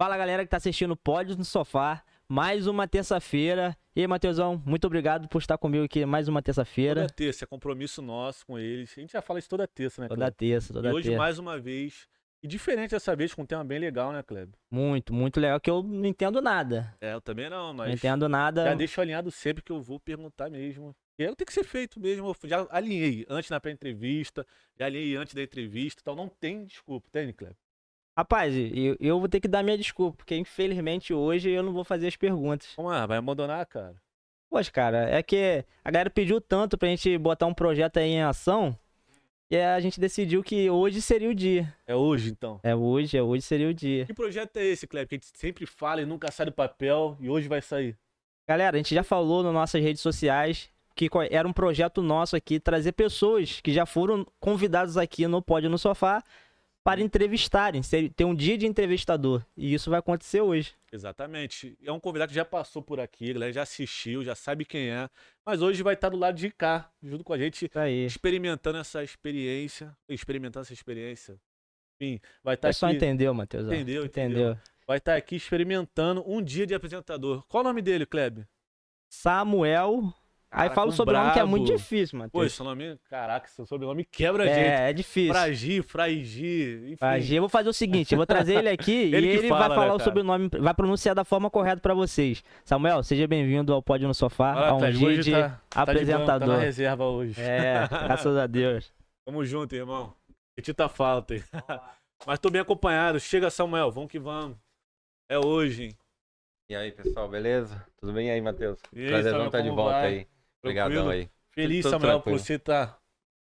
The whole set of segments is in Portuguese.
Fala galera que tá assistindo Pódios no Sofá, mais uma terça-feira. E aí, Matheusão, muito obrigado por estar comigo aqui mais uma terça-feira. Toda terça, é compromisso nosso com eles. A gente já fala isso toda terça, né, Toda Kleber? terça, toda E hoje, terça. mais uma vez, e diferente dessa vez, com um tema bem legal, né, Kleber? Muito, muito legal, que eu não entendo nada. É, eu também não, Não mas entendo nada. já deixo alinhado sempre que eu vou perguntar mesmo. E que tem que ser feito mesmo. Eu já alinhei antes na pré-entrevista, já alinhei antes da entrevista, então não tem desculpa, tem, Kleber? Rapaz, eu, eu vou ter que dar minha desculpa, porque infelizmente hoje eu não vou fazer as perguntas. Vamos lá, vai abandonar, cara. Poxa, cara, é que a galera pediu tanto pra gente botar um projeto aí em ação, e a gente decidiu que hoje seria o dia. É hoje, então. É hoje, é hoje seria o dia. Que projeto é esse, Kleber? Que a gente sempre fala e nunca sai do papel, e hoje vai sair. Galera, a gente já falou nas nossas redes sociais que era um projeto nosso aqui trazer pessoas que já foram convidados aqui no Pódio no Sofá para entrevistarem, ter um dia de entrevistador. E isso vai acontecer hoje. Exatamente. É um convidado que já passou por aqui, já assistiu, já sabe quem é. Mas hoje vai estar do lado de cá, junto com a gente, aí. experimentando essa experiência. Experimentando essa experiência. Enfim, vai estar É só aqui. entendeu, Matheus? Entendeu, Entendeu. Vai estar aqui experimentando um dia de apresentador. Qual o nome dele, Kleber? Samuel. Aí fala o sobrenome que é muito brabo. difícil, Pô, Matheus. esse nome. Caraca, seu sobrenome quebra a gente. É, é difícil. Fragi, Fraigi, enfim. Pra G, eu vou fazer o seguinte, eu vou trazer ele aqui e Ele que ele fala, vai né, falar o cara? sobrenome, vai pronunciar da forma correta pra vocês. Samuel, seja bem-vindo ao Pódio no Sofá, Olha a um Kleber, dia hoje de tá- tá de banco, Tá apresentador. na reserva hoje. é, graças a Deus. Tamo junto, irmão. Petita falta. hein? Mas tô bem acompanhado. Chega, Samuel. Vamos que vamos. É hoje, hein? E aí, pessoal, beleza? Tudo bem aí, Matheus? E Prazerzão estar de volta vai? aí. Obrigadão Tranquilo? aí. Feliz, Tudo Samuel, por tranquilo. você estar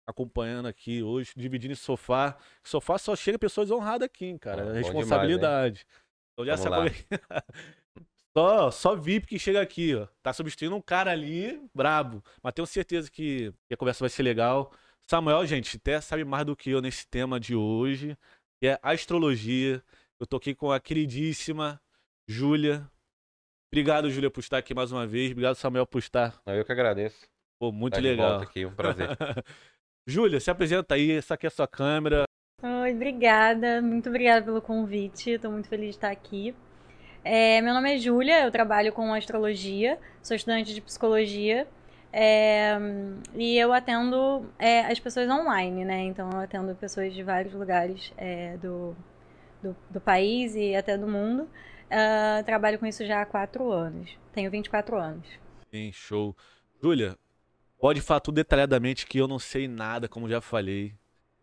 acompanhando aqui hoje, dividindo esse sofá. Sofá só chega pessoas honradas aqui, hein, cara. Ah, responsabilidade. então já sabe. só, só VIP que chega aqui, ó. Tá substituindo um cara ali, brabo. Mas tenho certeza que que a conversa vai ser legal. Samuel, gente, até sabe mais do que eu nesse tema de hoje, que é astrologia. Eu tô aqui com a queridíssima Júlia. Obrigado, Júlia, por estar aqui mais uma vez. Obrigado, Samuel, por estar. Eu que agradeço. Pô, muito de legal. volta aqui, um prazer. Júlia, se apresenta aí, essa aqui é a sua câmera. Oi, obrigada. Muito obrigada pelo convite. Estou muito feliz de estar aqui. É, meu nome é Júlia, eu trabalho com astrologia, sou estudante de psicologia é, e eu atendo é, as pessoas online, né? Então eu atendo pessoas de vários lugares é, do, do, do país e até do mundo. Ah, trabalho com isso já há quatro anos. Tenho 24 anos. Sim, show. Júlia, pode falar tudo detalhadamente que eu não sei nada, como já falei.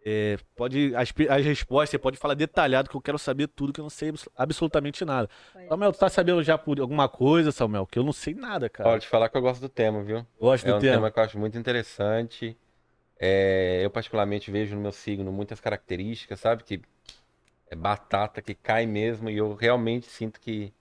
É, pode as, as respostas, você pode falar detalhado que eu quero saber tudo, que eu não sei abs- absolutamente nada. Samuel, tu tá sabendo já por alguma coisa, Samuel? Que eu não sei nada, cara. Pode falar que eu gosto do tema, viu? Gosto É do um tema. tema que eu acho muito interessante. É, eu particularmente vejo no meu signo muitas características, sabe? Que é batata, que cai mesmo, e eu realmente sinto que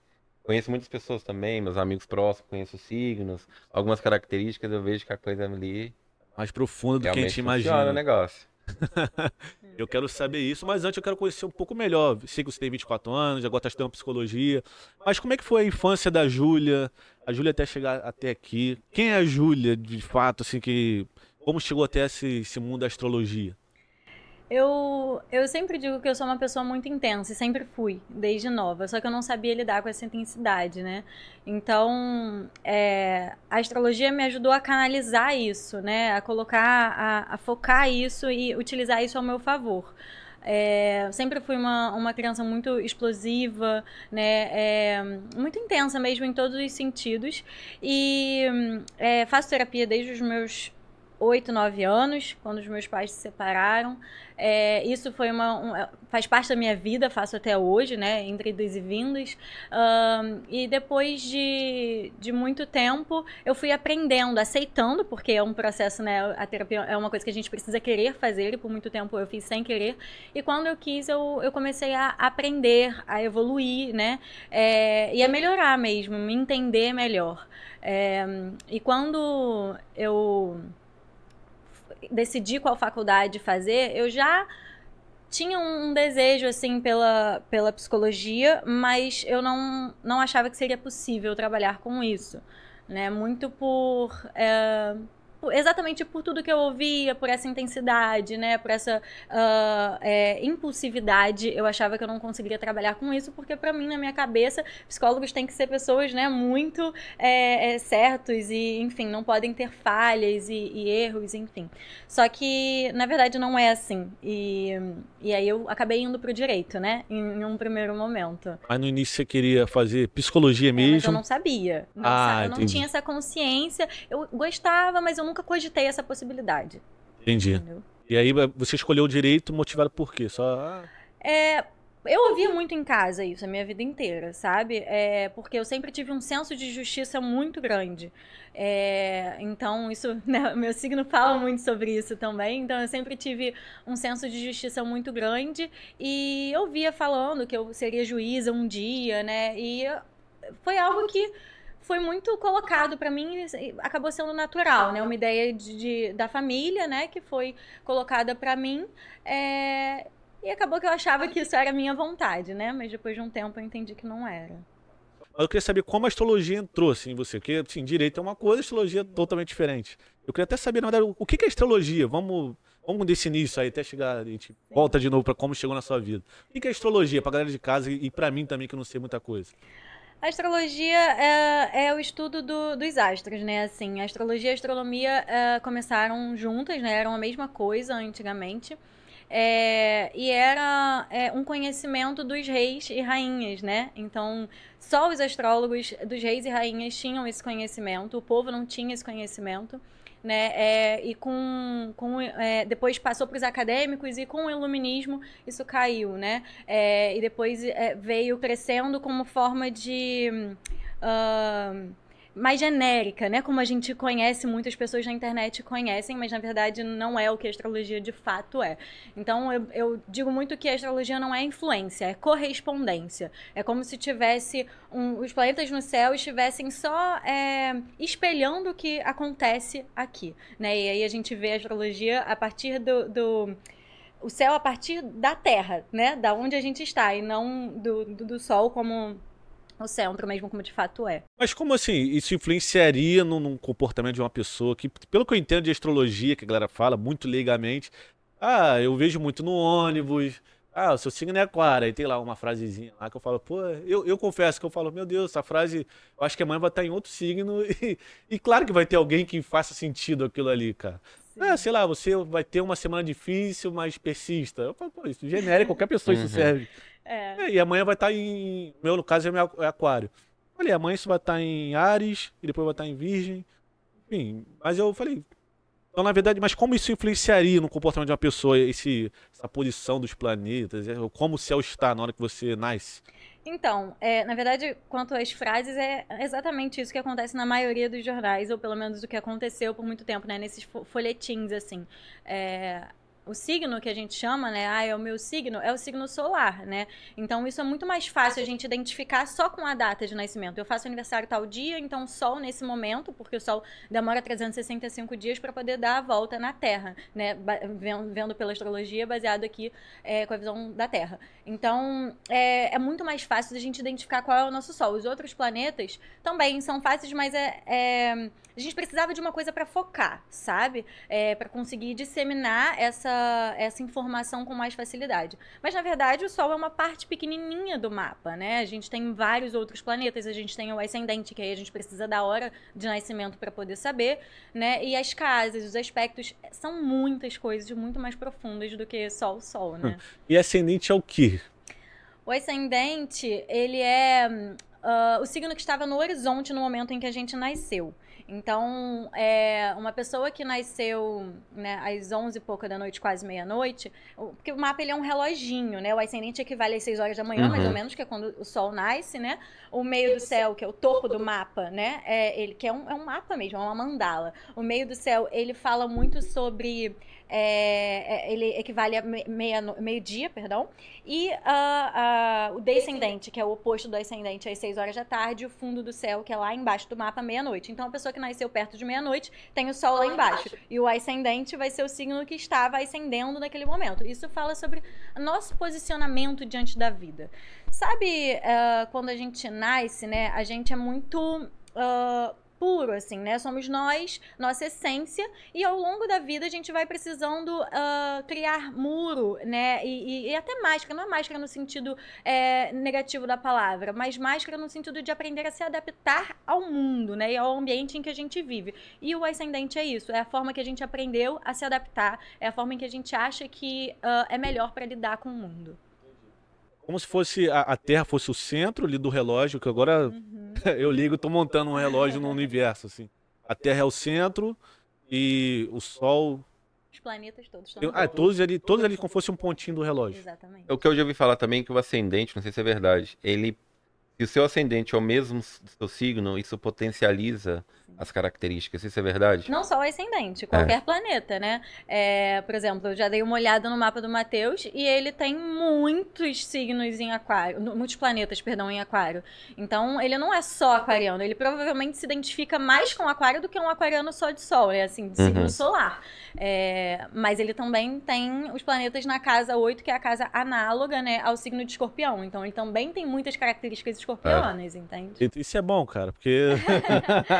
conheço muitas pessoas também, meus amigos próximos, conheço os signos, algumas características, eu vejo que a coisa ali Mais profundo do que a gente funciona o imagina. negócio. Eu quero saber isso, mas antes eu quero conhecer um pouco melhor. Sei que você tem 24 anos, gosta de estudar psicologia. Mas como é que foi a infância da Júlia? A Júlia até chegar até aqui. Quem é a Júlia, de fato, assim, que. Como chegou até esse, esse mundo da astrologia? Eu, eu sempre digo que eu sou uma pessoa muito intensa e sempre fui, desde nova. Só que eu não sabia lidar com essa intensidade, né? Então, é, a astrologia me ajudou a canalizar isso, né? A colocar, a, a focar isso e utilizar isso ao meu favor. É, sempre fui uma, uma criança muito explosiva, né? É, muito intensa mesmo em todos os sentidos. E é, faço terapia desde os meus 8, 9 anos, quando os meus pais se separaram. É, isso foi uma, um- faz parte da minha vida, faço até hoje, né? Entre idas e vindas. Ahn, e depois de, de muito tempo, eu fui aprendendo, aceitando, porque é um processo, né? A terapia é uma coisa que a gente precisa querer fazer, e por muito tempo eu fiz sem querer. E quando eu quis, eu, eu comecei a aprender, a evoluir, né? É, e a melhorar mesmo, me entender melhor. É, e quando eu decidi qual faculdade fazer, eu já tinha um desejo assim pela, pela psicologia, mas eu não, não achava que seria possível trabalhar com isso, né? Muito por é, exatamente por tudo que eu ouvia, por essa intensidade, né? Por essa uh, é, impulsividade, eu achava que eu não conseguiria trabalhar com isso, porque para mim, na minha cabeça, psicólogos têm que ser pessoas, né, muito é, é, certos e, enfim, não podem ter falhas e, e, erros, enfim. Só que, na verdade, não é assim. E, e aí eu acabei indo pro direito, né? Em, em um primeiro momento. Mas no início você queria fazer psicologia mesmo? É, mas eu não sabia. Não, ah, eu não tinha essa consciência. Eu gostava, mas eu nunca cogitei essa possibilidade. Entendi. Entendeu? E aí você escolheu o direito motivado por quê? Só. Ah. É, eu ouvia muito em casa isso a minha vida inteira, sabe? É, porque eu sempre tive um senso de justiça muito grande. É, então, isso, né, meu signo fala muito sobre isso também. Então, eu sempre tive um senso de justiça muito grande e eu via falando que eu seria juíza um dia, né? E foi algo que foi muito colocado para mim acabou sendo natural né uma ideia de, de, da família né que foi colocada para mim é, e acabou que eu achava que isso era minha vontade, né? Mas depois de um tempo eu entendi que não era. Eu queria saber como a astrologia entrou assim, em você. Porque, assim, direito é uma coisa, astrologia é totalmente diferente. Eu queria até saber, na verdade, o que é astrologia? Vamos, vamos definir isso aí, até chegar, a gente volta de novo para como chegou na sua vida. O que é astrologia para galera de casa e para mim também, que eu não sei muita coisa? A astrologia é, é o estudo do, dos astros, né? Assim, a astrologia e a astronomia é, começaram juntas, né? Eram a mesma coisa antigamente. É, e era é, um conhecimento dos reis e rainhas, né? Então, só os astrólogos dos reis e rainhas tinham esse conhecimento, o povo não tinha esse conhecimento. Né? É, e com, com é, depois passou para os acadêmicos e com o iluminismo isso caiu, né? É, e depois é, veio crescendo como forma de uh, mais genérica, né? Como a gente conhece, muitas pessoas na internet conhecem, mas na verdade não é o que a astrologia de fato é. Então eu, eu digo muito que a astrologia não é influência, é correspondência. É como se tivesse um, os planetas no céu estivessem só é, espelhando o que acontece aqui, né? E aí a gente vê a astrologia a partir do, do o céu a partir da Terra, né? Da onde a gente está e não do, do, do Sol como o centro mesmo como de fato é. Mas como assim isso influenciaria no, no, comportamento de uma pessoa que, pelo que eu entendo de astrologia, que a galera fala muito leigamente, ah, eu vejo muito no ônibus, ah, o seu signo é aquário, aí tem lá uma frasezinha lá que eu falo, pô, eu, eu confesso que eu falo, meu Deus, essa frase, eu acho que amanhã vai estar em outro signo e, e claro que vai ter alguém que faça sentido aquilo ali, cara. É, sei lá, você vai ter uma semana difícil, mas persista. Eu falo, pô, isso genérico, qualquer pessoa uhum. isso serve. É. é. E amanhã vai estar tá em. Meu, no caso, é, meu, é aquário. Falei, amanhã isso vai estar tá em Ares, e depois vai estar tá em Virgem. Enfim, mas eu falei. Então, na verdade, mas como isso influenciaria no comportamento de uma pessoa, esse, essa posição dos planetas? É, como o céu está na hora que você nasce? Então, é, na verdade, quanto às frases, é exatamente isso que acontece na maioria dos jornais, ou pelo menos o que aconteceu por muito tempo, né? Nesses folhetins, assim. É, o signo que a gente chama, né? Ah, é o meu signo, é o signo solar, né? Então isso é muito mais fácil a gente identificar só com a data de nascimento. Eu faço aniversário tal dia, então Sol nesse momento, porque o Sol demora 365 dias para poder dar a volta na Terra, né? Vendo pela astrologia, baseado aqui é, com a visão da Terra. Então é, é, muito mais fácil a gente identificar qual é o nosso Sol. Os outros planetas também são fáceis, mas é, é a gente precisava de uma coisa para focar, sabe? É, para conseguir disseminar essa, essa informação com mais facilidade. Mas na verdade o Sol é uma parte pequenininha do mapa, né? A gente tem vários outros planetas, a gente tem o ascendente, que aí a gente precisa da hora de nascimento para poder saber, né? E as casas, os aspectos, são muitas coisas muito mais profundas do que só o Sol, né? E ascendente é o quê? O ascendente, ele é uh, o signo que estava no horizonte no momento em que a gente nasceu. Então, é, uma pessoa que nasceu né, às 11 e pouca da noite, quase meia-noite, porque o mapa ele é um reloginho, né? O ascendente equivale às 6 horas da manhã, uhum. mais ou menos, que é quando o sol nasce, né? O meio do céu, que é o topo do mapa, né? É, ele, que é um, é um mapa mesmo, é uma mandala. O meio do céu, ele fala muito sobre é, é, ele equivale a meio-dia, perdão. E uh, uh, o descendente, que é o oposto do ascendente, às 6 horas da tarde, o fundo do céu, que é lá embaixo do mapa, meia-noite. Então, a pessoa que nasceu perto de meia-noite tem o sol lá embaixo. E o ascendente vai ser o signo que estava ascendendo naquele momento. Isso fala sobre nosso posicionamento diante da vida. Sabe uh, quando a gente nasce, né? A gente é muito puro, assim, né? Somos nós, nossa essência, e ao longo da vida a gente vai precisando uh, criar muro, né? E, e, e, até máscara, não é máscara no sentido é, negativo da palavra, mas máscara no sentido de aprender a se adaptar ao mundo, né? E ao ambiente em que a gente vive. E o ascendente é isso, é a forma que a gente aprendeu a se adaptar, é a forma em que a gente acha que uh, é melhor para lidar com o mundo. Como se fosse a, a, Terra fosse o centro ali do relógio, que agora uhum. eu ligo, estou montando um relógio no universo, assim. A Terra é o centro e o Sol. Os planetas todos estão. Ah, todos ali, todos ali como fosse um pontinho do relógio. Exatamente. É o que eu já ouvi falar também que o ascendente, não sei se é verdade, ele se o seu ascendente é o mesmo do seu signo, isso potencializa as características, isso é verdade? Não só o ascendente, qualquer é. planeta, né? É, por exemplo, eu já dei uma olhada no mapa do Mateus e ele tem muitos signos em aquário, muitos planetas, perdão, em aquário. Então, ele não é só aquariano, ele provavelmente se identifica mais com aquário do que um aquariano só de sol, né? Assim, de signo uhum. solar. É, mas ele também tem os planetas na casa 8, que é a casa análoga, né, ao signo de escorpião. Então, ele também tem muitas características escorpianas, é. entende? Isso é bom, cara, porque...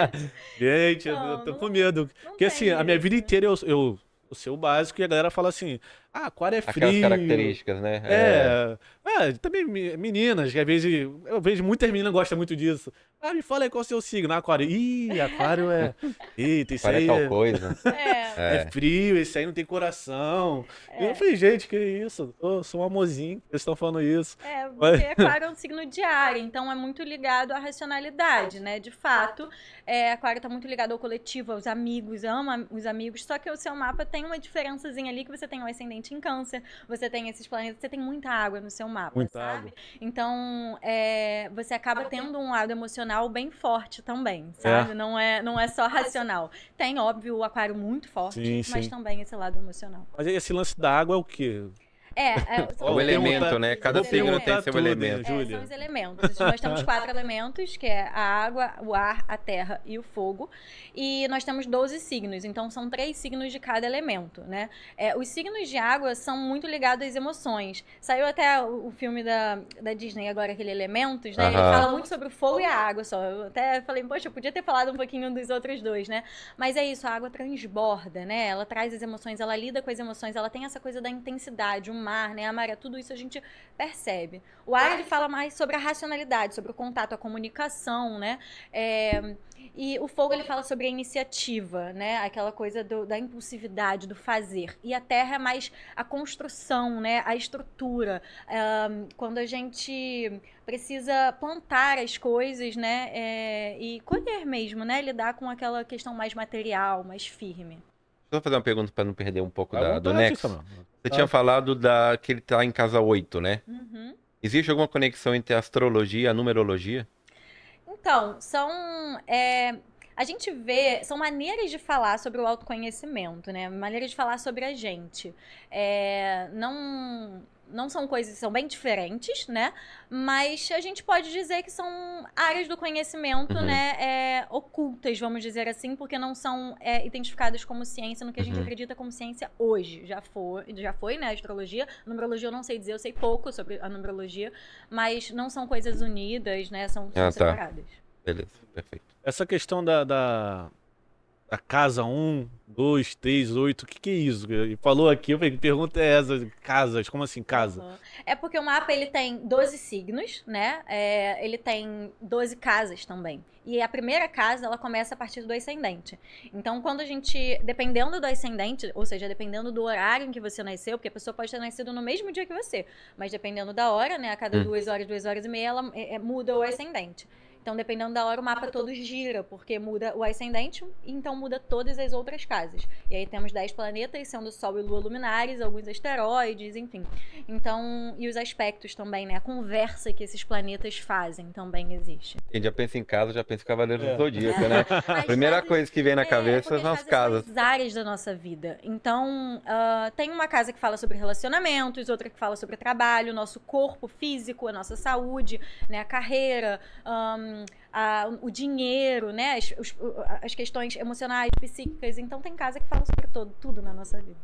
Gente, não, eu tô não, com medo. Porque assim, a minha vida inteira eu, eu, eu sei o básico e a galera fala assim: ah, aquário é frio. Aquelas características, né? É. é. é também meninas, que às vezes. Eu vejo muitas meninas gostam muito disso. Ah, me fala aí qual é o seu signo. Aquário. Ih, aquário é. Eita, isso aquário aí. É tal coisa. É. é. frio, esse aí não tem coração. É. E eu falei, gente, que isso? Eu sou um amorzinho, eles estão falando isso. É, porque aquário é um signo diário, então é muito ligado à racionalidade, né? De fato, é, aquário tá muito ligado ao coletivo, aos amigos, ama os amigos. Só que o seu mapa tem uma diferençazinha ali que você tem o ascendente em câncer, você tem esses planetas, você tem muita água no seu mapa, muita sabe? Água. Então, é, você acaba tendo um lado emocional bem forte também, sabe? É. Não, é, não é só racional. Tem, óbvio, o aquário muito forte, sim, mas sim. também esse lado emocional. Mas esse lance da água é o quê? É, é o elemento, né? Cada signo tem seu tudo, elemento. É, são os elementos. Nós temos quatro elementos, que é a água, o ar, a terra e o fogo. E nós temos 12 signos, então são três signos de cada elemento, né? É, os signos de água são muito ligados às emoções. Saiu até o, o filme da, da Disney agora, aquele Elementos, né? Ele fala muito sobre o fogo e a água só. Eu até falei, poxa, eu podia ter falado um pouquinho dos outros dois, né? Mas é isso, a água transborda, né? Ela traz as emoções, ela lida com as emoções, ela tem essa coisa da intensidade, o mar, né, a maré, tudo isso a gente percebe. O ar ele fala mais sobre a racionalidade, sobre o contato, a comunicação, né? É, e o fogo ele fala sobre a iniciativa, né? Aquela coisa do, da impulsividade, do fazer. E a terra é mais a construção, né? A estrutura. É, quando a gente precisa plantar as coisas, né? É, e colher mesmo, né? Lidar com aquela questão mais material, mais firme. Deixa eu fazer uma pergunta para não perder um pouco da, do Nexo. Você tinha falado da que ele está em casa 8, né? Uhum. Existe alguma conexão entre a astrologia e a numerologia? Então, são. É, a gente vê. São maneiras de falar sobre o autoconhecimento, né? Maneiras de falar sobre a gente. É, não não são coisas, são bem diferentes, né? Mas a gente pode dizer que são áreas do conhecimento, uhum. né? É, ocultas, vamos dizer assim, porque não são é, identificadas como ciência no que a gente uhum. acredita como ciência hoje. Já foi, já foi, né? A astrologia. A numerologia eu não sei dizer, eu sei pouco sobre a numerologia, mas não são coisas unidas, né? São, são ah, tá. separadas. Beleza, perfeito. Essa questão da, da a casa 1, 2, 3, 8, o que, que é isso? Ele falou aqui, eu falei, que pergunta é essa? Casas, como assim casa? Uhum. É porque o mapa ele tem 12 signos, né? É, ele tem 12 casas também. E a primeira casa, ela começa a partir do ascendente. Então, quando a gente, dependendo do ascendente, ou seja, dependendo do horário em que você nasceu, porque a pessoa pode ter nascido no mesmo dia que você, mas dependendo da hora, né? A cada hum. duas horas, duas horas e meia, ela é, é muda o ascendente. Então, dependendo da hora, o mapa todo gira, porque muda o ascendente, então muda todas as outras casas. E aí temos 10 planetas, sendo Sol e Lua luminares, alguns asteroides, enfim. Então, e os aspectos também, né? A conversa que esses planetas fazem também existe. Quem já pensa em casa, já pensa em Cavaleiro é. do Zodíaco, né? A primeira coisa que vem na é, cabeça são as casas. São as áreas da nossa vida. Então, uh, tem uma casa que fala sobre relacionamentos, outra que fala sobre trabalho, nosso corpo físico, a nossa saúde, né? A carreira, um, a, o dinheiro, né? As, os, as questões emocionais, psíquicas. Então tem casa que fala sobre todo, tudo na nossa vida.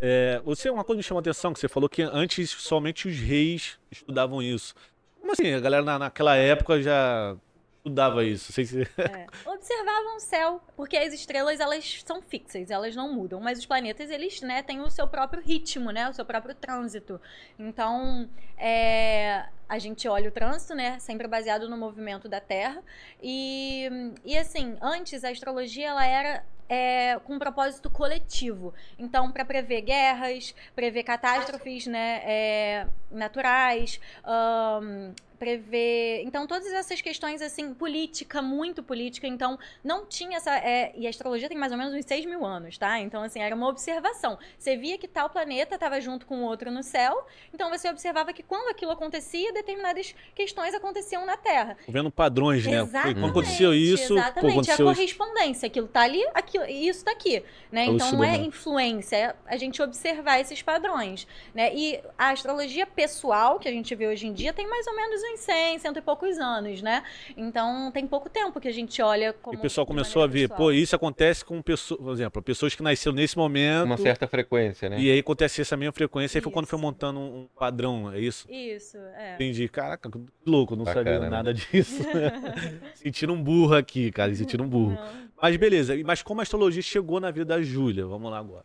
É, você uma coisa me chamou a atenção que você falou que antes somente os reis estudavam isso. Como assim? A galera na, naquela época já estudava isso? Se... É. Observavam o céu, porque as estrelas elas são fixas, elas não mudam, mas os planetas eles né, têm o seu próprio ritmo, né, o seu próprio trânsito. Então é, a gente olha o trânsito, né, sempre baseado no movimento da Terra e, e assim antes a astrologia ela era é, com um propósito coletivo. Então, para prever guerras, prever catástrofes né, é, naturais, um, prever. Então, todas essas questões, assim, política, muito política. Então, não tinha essa. É... E a astrologia tem mais ou menos uns 6 mil anos, tá? Então, assim, era uma observação. Você via que tal planeta estava junto com o outro no céu. Então, você observava que quando aquilo acontecia, determinadas questões aconteciam na Terra. Vendo padrões, né? Exatamente. Quando aconteceu isso. Exatamente. Pô, aconteceu a isso. correspondência. Aquilo tá ali, aquilo, isso tá aqui. Né? Então, não é influência, é a gente observar esses padrões. Né? E a astrologia pessoal, que a gente vê hoje em dia, tem mais ou menos uns 100, cento e poucos anos, né? Então, tem pouco tempo que a gente olha como. E o pessoal começou a ver, pessoal. pô, isso acontece com pessoas, por exemplo, pessoas que nasceram nesse momento. Uma certa frequência, né? E aí acontece essa mesma frequência, aí foi quando foi montando um padrão, é isso? Isso, é. Entendi. Caraca, que louco, não Bacana, sabia né? nada disso. Sentindo um burro aqui, cara, sentindo um burro. Não. Mas beleza, mas como a astrologia chegou na vida da Júlia? Vamos lá agora.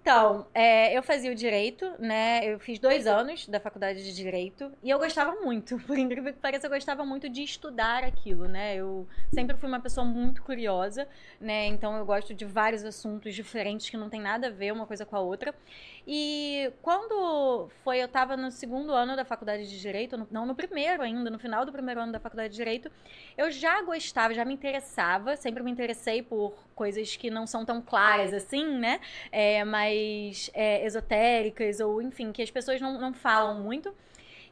Então, é, eu fazia o direito, né? Eu fiz dois anos da faculdade de direito e eu gostava muito, por incrível que pareça, eu gostava muito de estudar aquilo, né? Eu sempre fui uma pessoa muito curiosa, né? Então eu gosto de vários assuntos diferentes que não tem nada a ver uma coisa com a outra. E quando foi, eu estava no segundo ano da faculdade de direito, no- não no primeiro ainda, no final do primeiro ano da faculdade de direito, eu já gostava, já me interessava, sempre me interessei por coisas que não são tão claras assim, né? é, mais é, esotéricas, ou enfim, que as pessoas não, não falam muito.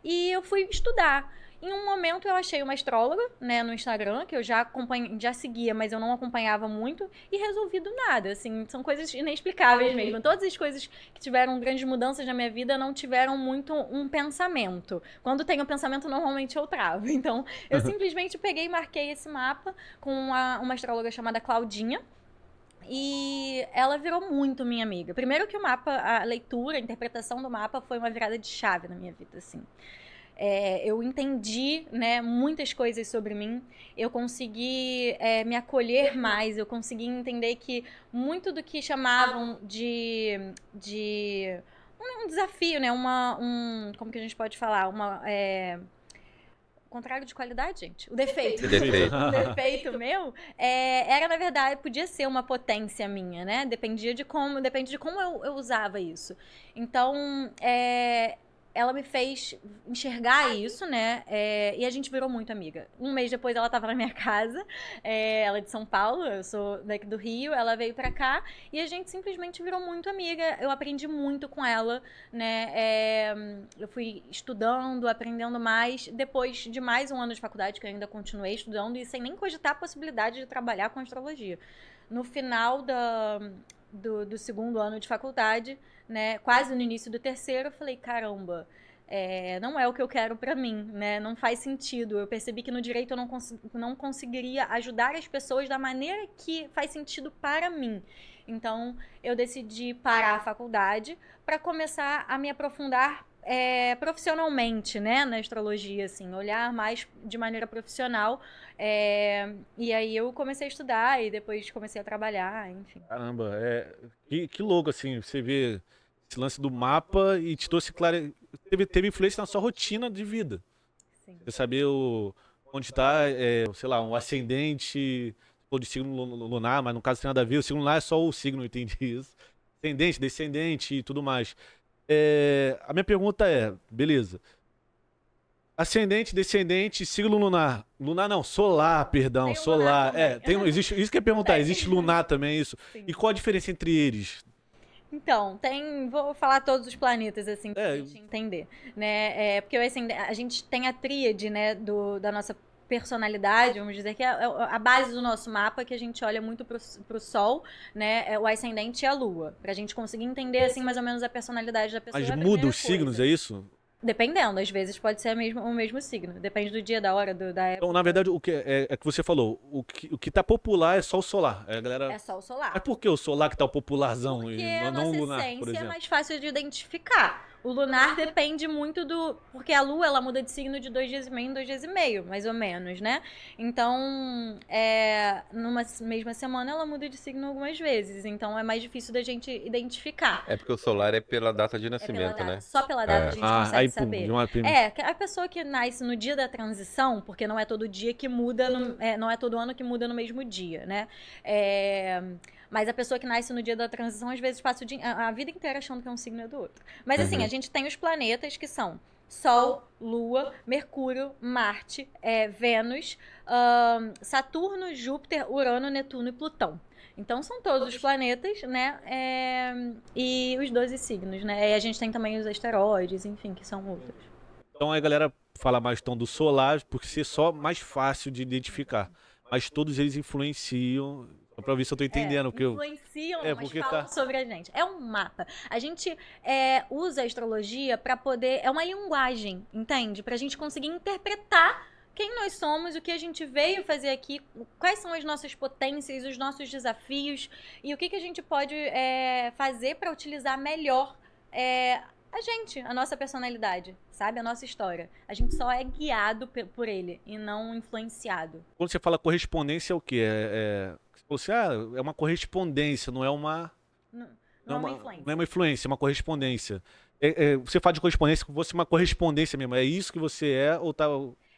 E eu fui estudar. Em um momento eu achei uma astróloga, né, no Instagram, que eu já acompanha, já seguia, mas eu não acompanhava muito, e resolvi do nada, assim, são coisas inexplicáveis mesmo. Todas as coisas que tiveram grandes mudanças na minha vida não tiveram muito um pensamento. Quando tem um pensamento, normalmente eu travo. Então, eu simplesmente peguei e marquei esse mapa com uma, uma astróloga chamada Claudinha, e ela virou muito minha amiga. Primeiro que o mapa, a leitura, a interpretação do mapa foi uma virada de chave na minha vida, assim. É, eu entendi né, muitas coisas sobre mim, eu consegui é, me acolher mais, eu consegui entender que muito do que chamavam de, de um, um desafio, né, uma, um, como que a gente pode falar, uma, é, contrário de qualidade, gente, o defeito Defeito. um defeito meu, é, era na verdade, podia ser uma potência minha, né? Dependia de como, depende de como eu, eu usava isso. Então, é, ela me fez enxergar isso, né? É, e a gente virou muito amiga. Um mês depois ela estava na minha casa, é, ela é de São Paulo, eu sou daqui do Rio, ela veio pra cá e a gente simplesmente virou muito amiga. Eu aprendi muito com ela, né? É, eu fui estudando, aprendendo mais. Depois de mais um ano de faculdade, que eu ainda continuei estudando e sem nem cogitar a possibilidade de trabalhar com astrologia. No final da, do, do segundo ano de faculdade, né? Quase no início do terceiro, eu falei, caramba. é, não é o que eu quero pra mim, né? Não faz sentido. Eu percebi que no direito eu não, cons não conseguiria ajudar as pessoas da maneira que faz sentido para mim. Então, eu decidi parar a faculdade para começar a me aprofundar é, profissionalmente, né, na astrologia, assim, olhar mais de maneira profissional. é, e aí eu comecei a estudar e depois comecei a trabalhar, enfim. Caramba, é. Que, que louco, assim, você vê esse lance do mapa e te trouxe claro. Teve, teve influência na sua rotina de vida. Sim. Você saber o, onde está, é, sei lá, um ascendente, ou de signo lu- lu- lunar, mas no caso tem nada a ver. O signo lunar é só o signo, eu entendi isso. Ascendente, descendente e tudo mais. É, a minha pergunta é, beleza. Ascendente, descendente, signo lunar. Lunar não, solar, perdão, solar. É, tem, existe, isso que ia perguntar, Tem. existe lunar também, isso. Sim. E qual a diferença entre eles? Então, tem. Vou falar todos os planetas, assim, pra É, gente entender. Né? É, porque assim, a gente tem a tríade, né, do, da nossa personalidade, vamos dizer, que é a a base do nosso mapa, que a gente olha muito pro, pro Sol, né? É o ascendente e a Lua. Pra gente conseguir entender, assim, mais ou menos a personalidade da pessoa. Mas é a muda os signos, é isso? Dependendo, às vezes pode ser a mesma- o mesmo signo. Depende do dia, da hora, do, da época. Então, na verdade, o que é, é que você falou, o que, o que tá popular é só o solar. É, a galera... É só o solar. Mas por que o solar que tá o popularzão Porque e a não nossa o lunar, por essência é exemplo? mais fácil de identificar. O lunar depende muito do. Porque a lua ela muda de signo de dois dias e meio em dois dias e meio, mais ou menos, né? Então, é, numa mesma semana ela muda de signo algumas vezes. Então é mais difícil da gente identificar. É porque o solar é pela data de É pela nascimento, data. né? Só pela data É. a gente Ah, consegue aí pum, saber. prima. É, que a pessoa que nasce no dia da transição, porque não é todo dia que muda, no- é, não é todo ano que muda no mesmo dia, né? É, mas a pessoa que nasce no dia da transição, às vezes passa a, vida inteira achando que é um signo é do outro. Mas assim, Uhum. a gente tem os planetas que são Sol, Lua, Mercúrio, Marte, é, Vênus, ahn, Saturno, Júpiter, Urano, Netuno e Plutão. Então são todos os planetas, né? É, e os 12 signos, né? E a gente tem também os asteroides, enfim, que são outros. Então a galera fala mais então do solar, por ser só mais fácil de identificar. Mas todos eles influenciam. Pra ver se eu tô entendendo. É, porque eu... influenciam, É, mas porque falam tá- sobre a gente. É um mapa. A gente é, usa a astrologia pra poder. É uma linguagem, entende? Pra gente conseguir interpretar quem nós somos, o que a gente veio fazer aqui, quais são as nossas potências, os nossos desafios e o que, que a gente pode é, fazer pra utilizar melhor é, a gente, a nossa personalidade, sabe? A nossa história. A gente só é guiado por ele e não influenciado. Quando você fala correspondência, é o quê? É, é... Assim, ah, é uma correspondência, não é uma. Não, Não, é uma uma, influência. não é uma influência, é uma correspondência. É- é, você fala de correspondência, você é uma correspondência mesmo. É isso que você é ou tá.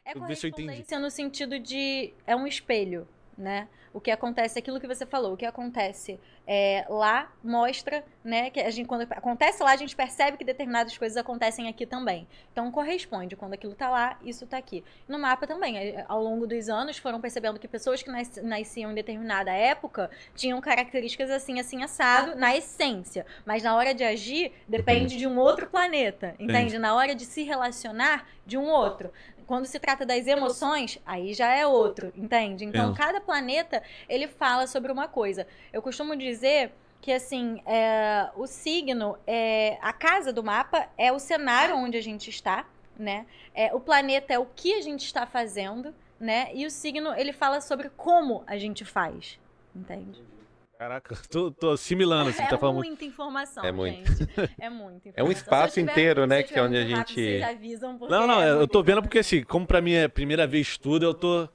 É se eu entendi. correspondência no sentido de. É um espelho, né? O que acontece, aquilo que você falou, o que acontece é, lá mostra, né? Que a gente, quando acontece lá, a gente percebe que determinadas coisas acontecem aqui também. Então corresponde. Quando aquilo tá lá, isso tá aqui. No mapa também, é, ao longo dos anos, foram percebendo que pessoas que nas- nasciam em determinada época tinham características assim, assim, assado, na essência. Mas na hora de agir, depende de um outro planeta. Entende? Na hora de se relacionar, de um outro. Quando se trata das emoções, aí já é outro, entende? Então, Entendo. cada planeta, ele fala sobre uma coisa. Eu costumo dizer que, assim, é, o signo, é, a casa do mapa é o cenário onde a gente está, né? É, o planeta é o que a gente está fazendo, né? E o signo, ele fala sobre como a gente faz, entende? Caraca, tô, tô assimilando assim, é tá falando. muita informação, É muito. gente. É muita informação. É um espaço tiver- inteiro, né, que é onde a gente- Vocês avisam Não, não, é eu tô vendo porque assim, como pra mim é a primeira vez estudo, eu tô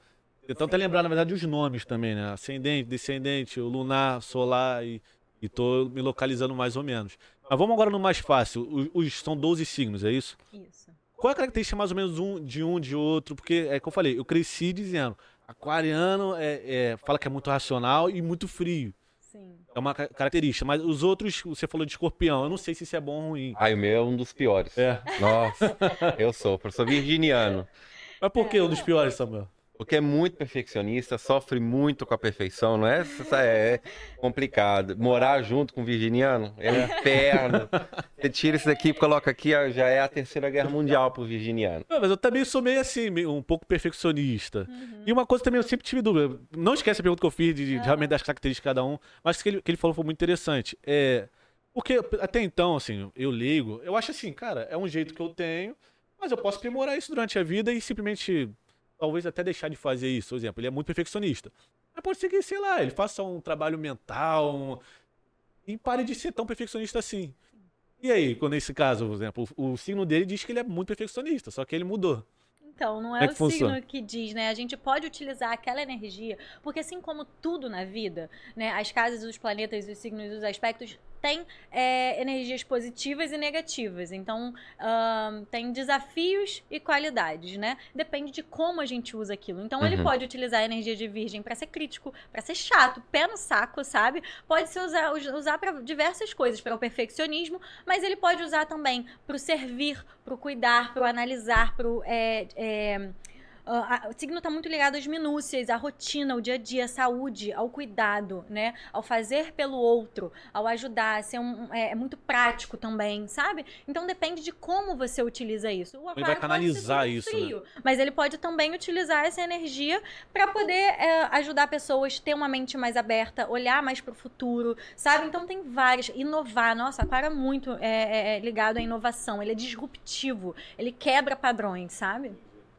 tentando até lembrar, na verdade, os nomes também, né? Ascendente, descendente, o lunar, solar e, e tô me localizando mais ou menos. Mas vamos agora no mais fácil. Os, os- são 12 signos, é isso? Isso. Qual é a característica mais ou menos um, de um de outro? Porque é que eu falei, eu cresci dizendo, aquariano é, é- fala que é muito racional e muito frio. Sim. É uma ca- característica. Mas os outros, você falou de escorpião, eu não sei se isso é bom ou ruim. Ai, o meu é um dos piores. É. Nossa, eu sou, eu sou virginiano. Mas por que um dos piores, Samuel? Porque é muito perfeccionista, sofre muito com a perfeição, não é? Isso É complicado. Morar junto com um virginiano é um inferno. Você tira isso daqui e coloca aqui, ó, já é a terceira guerra mundial pro virginiano. Não, mas eu também sou meio assim, meio- um pouco perfeccionista. Uhum. E uma coisa também eu sempre tive dúvida. Não esquece a pergunta que eu fiz de, de realmente das características de cada um, mas o que ele, que ele falou foi muito interessante. É, porque até então, assim, eu leigo, eu acho assim, cara, é um jeito que eu tenho, mas eu posso aprimorar isso durante a vida e simplesmente, talvez até deixar de fazer isso. Por exemplo, ele é muito perfeccionista. Mas pode ser que, sei lá, ele faça um trabalho mental um- e pare de ser tão perfeccionista assim. E aí, quando nesse caso, por exemplo, o, o signo dele diz que ele é muito perfeccionista, só que ele mudou. Então, não é, é o funciona? signo que diz, né? A gente pode utilizar aquela energia, porque assim como tudo na vida, né? As casas, os planetas, os signos, os aspectos têm é, energias positivas e negativas. Então, tem desafios e qualidades, né? Depende de como a gente usa aquilo. Então, ele Uhum. pode utilizar a energia de virgem para ser crítico, para ser chato, pé no saco, sabe? Pode ser usar, usar para diversas coisas, para o perfeccionismo, mas ele pode usar também para o servir, para o cuidar, para o analisar, para o. É, é, ah, a- o signo está muito ligado às minúcias, à rotina, ao dia a dia, à saúde, ao cuidado, né? Ao fazer pelo outro, ao ajudar, ser um, é, é muito prático também, sabe? Então depende de como você utiliza isso. O vai aquário pode ser canalizar signo isso, né? frio, mas ele pode também utilizar essa energia para poder é, ajudar pessoas a ter uma mente mais aberta, olhar mais para o futuro, sabe? Então tem várias. Inovar. Nossa, Aquário é muito é, é, é ligado à inovação. Ele é disruptivo. Ele quebra padrões, sabe?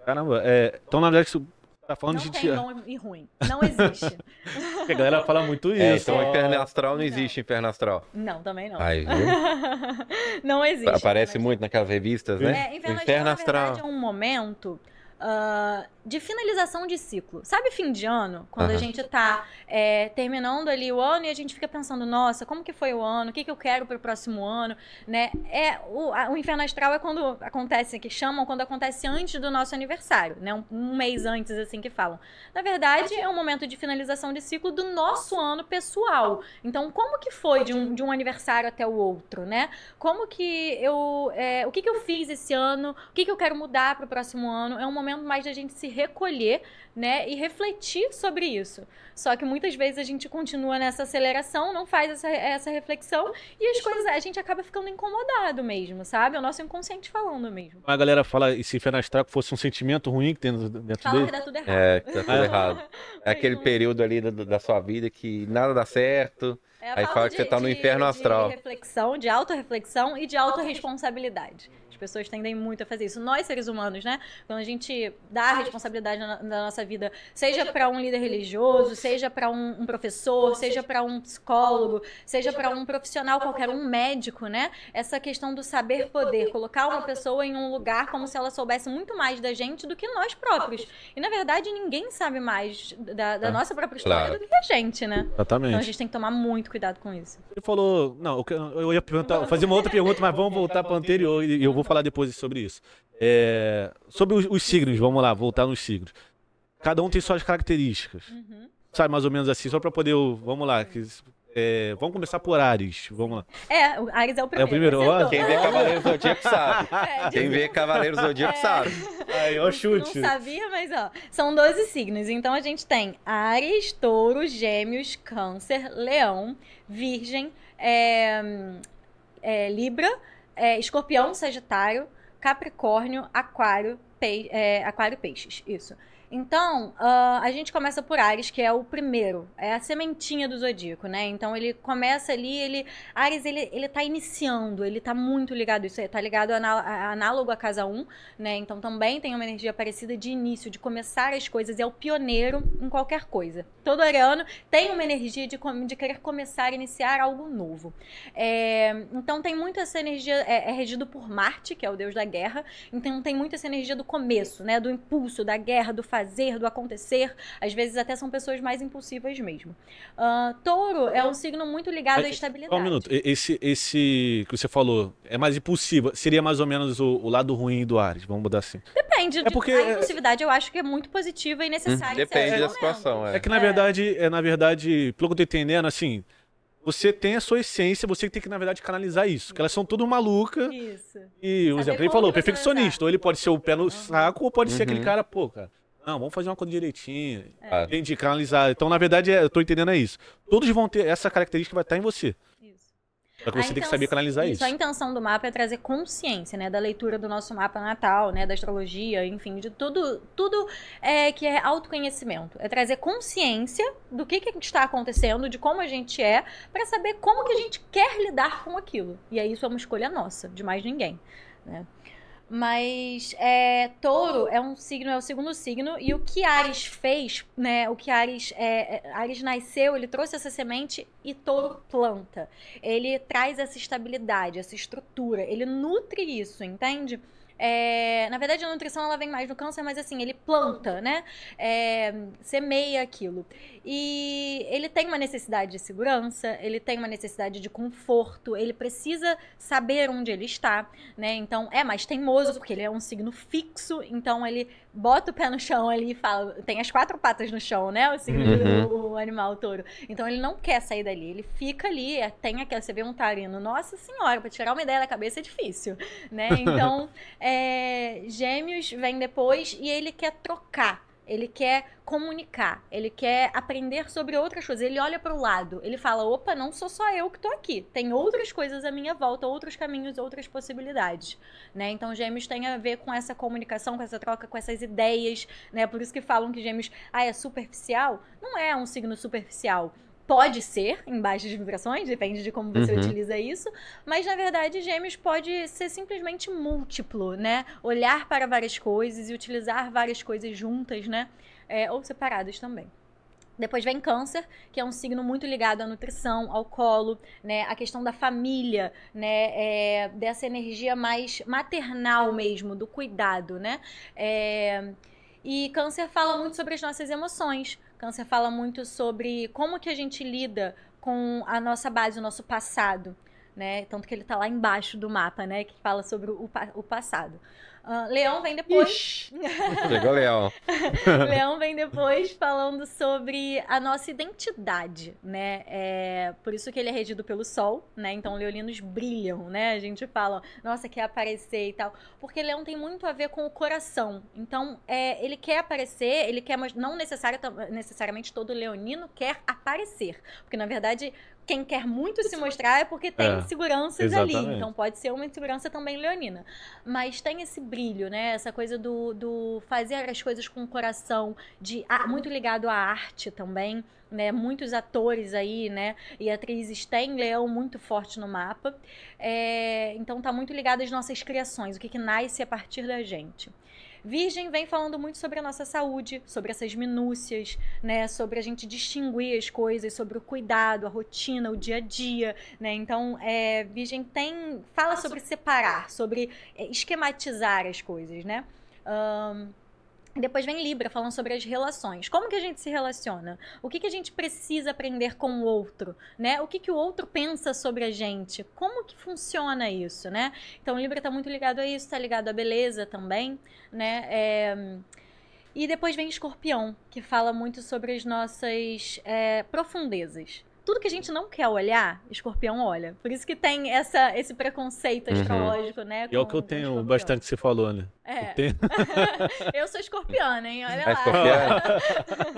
Caramba, é, então na verdade você Tá falando não de tem bom e ruim. Não existe. Porque a galera fala muito isso. É, então ó. inferno astral não Não. existe inferno astral. não, também não. Aí, viu? não existe. Aparece Mas- muito naquelas revistas, né? É, inferno, inferno astral, na astral. verdade, é um momento ah, de finalização de ciclo. Sabe fim de ano? Quando a Aham. gente tá é, terminando ali o ano e a gente fica pensando, nossa, como que foi o ano? O que, que eu quero pro próximo ano? Né? É, o, a- o inferno astral é quando acontece, que chamam quando acontece antes do nosso aniversário, né? Um, um mês antes, assim, que falam. Na verdade, é um momento de finalização de ciclo do nosso ano pessoal. Então, como que foi de um, de um aniversário até o outro, né? Como que eu. é, o que, que eu fiz esse ano? O que, que eu quero mudar para o próximo ano? É um momento mais da gente se recolher, né? E refletir sobre isso. Só que muitas vezes a gente continua nessa aceleração, não faz essa, essa reflexão e as coisas. A gente acaba ficando incomodado mesmo, sabe? É o nosso inconsciente falando mesmo. A galera fala esse inferno astral que fosse um sentimento ruim que tem dentro Fala que dele. dá tudo errado. É, que tá tudo É. errado. É aquele período ali da, da sua vida que nada dá certo. É a Aí fala que você tá no inferno astral. De reflexão, de autorreflexão e de autorresponsabilidade. As pessoas tendem muito a fazer isso. Nós, seres humanos, né? Quando a gente dá a responsabilidade na, na nossa vida, seja para um líder religioso, seja para um, um professor, seja para um psicólogo, seja para um profissional qualquer, um médico, né? Essa questão do saber poder, colocar uma pessoa em um lugar como se ela soubesse muito mais da gente do que nós próprios. E na verdade, ninguém sabe mais da, da Ah, nossa própria história claro. do que a gente, né? Então a Exatamente. gente tem que tomar muito cuidado com isso. Ele falou. Não, eu ia perguntar, fazer uma outra pergunta, mas vamos voltar para o anterior e eu vou falar depois sobre isso. É, sobre os, os signos, vamos lá, voltar nos signos. Cada um tem suas características. Uhum. Sabe, mais ou menos assim, só para poder. Vamos lá. que- é, vamos começar por Ares. Vamos lá. É, o Ares é o primeiro. primeiro, acertou. ó, Quem vê Cavaleiro Zodíaco sabe. É, Quem vê Cavaleiro Zodíaco É. sabe. Aí, ó, Não sabia, mas ó, são 12 signos. Então a gente tem Ares, Touro, Gêmeos, Câncer, Leão, Virgem, é, é, Libra, é, Escorpião, Sagitário, Capricórnio, Aquário, é, Aquário, Peixes. Isso. Então, ah, a gente começa por Ares, que é o primeiro, é a sementinha do zodíaco, né? Então ele começa ali, ele Ares ele ele tá iniciando, ele tá muito ligado isso, tá ligado ana- a- análogo à casa 1, né? Então também tem uma energia parecida de início, de começar as coisas, é o pioneiro em qualquer coisa. Todo ariano tem uma energia de, de querer começar, iniciar algo novo. É, então tem muito essa energia, é, é regido por Marte, que é o deus da guerra, então tem muito essa energia do começo, né? Do impulso, da guerra, do fazer, do acontecer. Às vezes até são pessoas mais impulsivas mesmo. Ah, touro é um signo muito ligado à estabilidade. Só um minuto. Esse, esse que você falou é mais impulsivo. Seria mais ou menos o, o lado ruim do Ares, vamos mudar assim. Depende. É porque- a impulsividade eu acho que é muito positiva e necessária. em Depende da situação, É é. que na verdade, é na verdade, pelo que eu tô entendendo, assim, você tem a sua essência, você tem que, na verdade, canalizar isso. Porque elas são tudo malucas. Isso. E, por Saber exemplo, ele falou, perfeccionista. Ou ele pode ser o pé no saco, ou pode ser aquele Uhum. cara, pô, cara. Não, vamos fazer uma coisa direitinho. Ah, Entendi, canalizar. Então, na verdade, é- eu tô entendendo é isso. Todos vão ter essa característica vai estar em você. Isso. Só que A você tem que saber canalizar isso. A intenção do mapa é trazer consciência, né, da leitura do nosso mapa natal, né, da astrologia, enfim, de tudo, tudo é que é autoconhecimento. É trazer consciência do que, que está acontecendo, de como a gente é, para saber como que a gente quer lidar com aquilo. E aí isso é uma escolha nossa, de mais ninguém, né? Mas é, touro é um signo, é o segundo signo, e o que Ares fez, né? O que Ares, é, é, Ares nasceu, ele trouxe essa semente e touro planta. Ele traz essa estabilidade, essa estrutura, ele nutre isso, entende? É, na verdade, a nutrição ela vem mais no câncer, mas assim, ele planta, né? É, semeia aquilo. E ele tem uma necessidade de segurança, ele tem uma necessidade de conforto, ele precisa saber onde ele está, né? Então é mais teimoso, porque ele é um signo fixo, então ele bota o pé no chão ali e fala. Tem as quatro patas no chão, né? O signo Uhum. do o animal o touro. Então ele não quer sair dali, ele fica ali, é, tem aquela. Você vê um tarino, nossa senhora, pra tirar uma ideia da cabeça é difícil, né? Então, é, Gêmeos vem depois e ele quer trocar. Ele quer comunicar, ele quer aprender sobre outras coisas. Ele olha para o lado, ele fala: opa, não sou só eu que tô aqui. Tem outras coisas à minha volta, outros caminhos, outras possibilidades. Né? Então, Gêmeos tem a ver com essa comunicação, com essa troca, com essas ideias. Né? Por isso que falam que Gêmeos ah, é superficial. Não é um signo superficial. Pode ser em baixas vibrações, depende de como você Uhum. utiliza isso, mas na verdade Gêmeos pode ser simplesmente múltiplo, né? Olhar para várias coisas e utilizar várias coisas juntas, né? é, ou separados também. Depois vem câncer, que é um signo muito ligado à nutrição, ao colo, né? A questão da família, né? É, dessa energia mais maternal mesmo, do cuidado, né? É, e câncer fala muito sobre as nossas emoções. Câncer fala muito sobre como que a gente lida com a nossa base, o nosso passado, né? Tanto que ele está lá embaixo do mapa, né? Que fala sobre o, o passado. Uh, Leão vem depois. Chegou Leão. Leão vem depois falando sobre a nossa identidade, né? É, por isso que ele é regido pelo Sol, né? Então leoninos brilham, né? A gente fala, nossa, quer aparecer e tal. Porque Leão tem muito a ver com o coração. Então, é, ele quer aparecer, ele quer, mas não necessariamente todo leonino quer aparecer. Porque, na verdade, quem quer muito se mostrar é porque tem é, seguranças exatamente. ali. Então pode ser uma insegurança também leonina. Mas tem esse brilho, né? Essa coisa do, do fazer as coisas com o coração, de ah, muito ligado à arte também. Né, muitos atores aí, né, e atrizes têm leão muito forte no mapa. É, então tá muito ligado às nossas criações, o que, que nasce a partir da gente. Virgem vem falando muito sobre a nossa saúde, sobre essas minúcias, né? Sobre a gente distinguir as coisas, sobre o cuidado, a rotina, o dia a dia, né? Então, é, Virgem tem fala sobre separar, sobre é, esquematizar as coisas, né? Um, depois vem Libra falando sobre as relações. Como que a gente se relaciona? O que, que a gente precisa aprender com o outro? Né? O que, que o outro pensa sobre a gente? Como que funciona isso? Né? Então Libra está muito ligado a isso, está ligado à beleza também. Né? É... E depois vem Escorpião, que fala muito sobre as nossas é, profundezas tudo que a gente não quer olhar, escorpião olha. Por isso que tem essa, esse preconceito uhum. astrológico, uhum. né? E é o que eu tenho escorpião. bastante que você falou, né? É. Eu, tenho... eu sou escorpiana, hein? Olha é lá.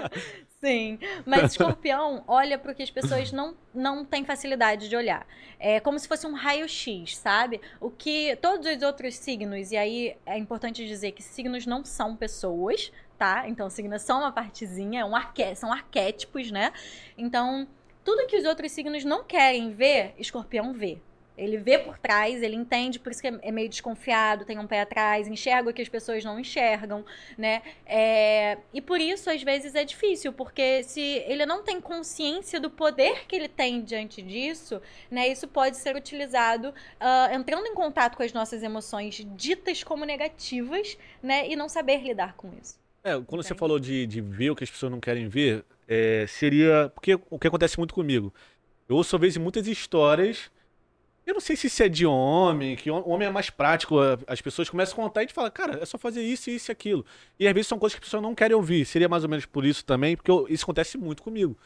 Sim. Mas escorpião olha para o que as pessoas não, não têm facilidade de olhar. É como se fosse um raio-x, sabe? O que todos os outros signos, e aí é importante dizer que signos não são pessoas, tá? Então, signos são uma partezinha, é um arqué são arquétipos, né? Então tudo que os outros signos não querem ver, escorpião vê. Ele vê por trás, ele entende, por isso que é meio desconfiado, tem um pé atrás, enxerga o que as pessoas não enxergam, né? É... E por isso, às vezes, é difícil, porque se ele não tem consciência do poder que ele tem diante disso, né? Isso pode ser utilizado uh, entrando em contato com as nossas emoções ditas como negativas, né? E não saber lidar com isso. É, quando você falou de, de ver o que as pessoas não querem ver, é, seria. Porque o que acontece muito comigo? Eu ouço, às vezes, muitas histórias. Eu não sei se isso é de homem, que homem é mais prático. As pessoas começam a contar e a gente fala, cara, é só fazer isso, isso e aquilo. E às vezes são coisas que as pessoas não querem ouvir. Seria mais ou menos por isso também, porque eu, isso acontece muito comigo.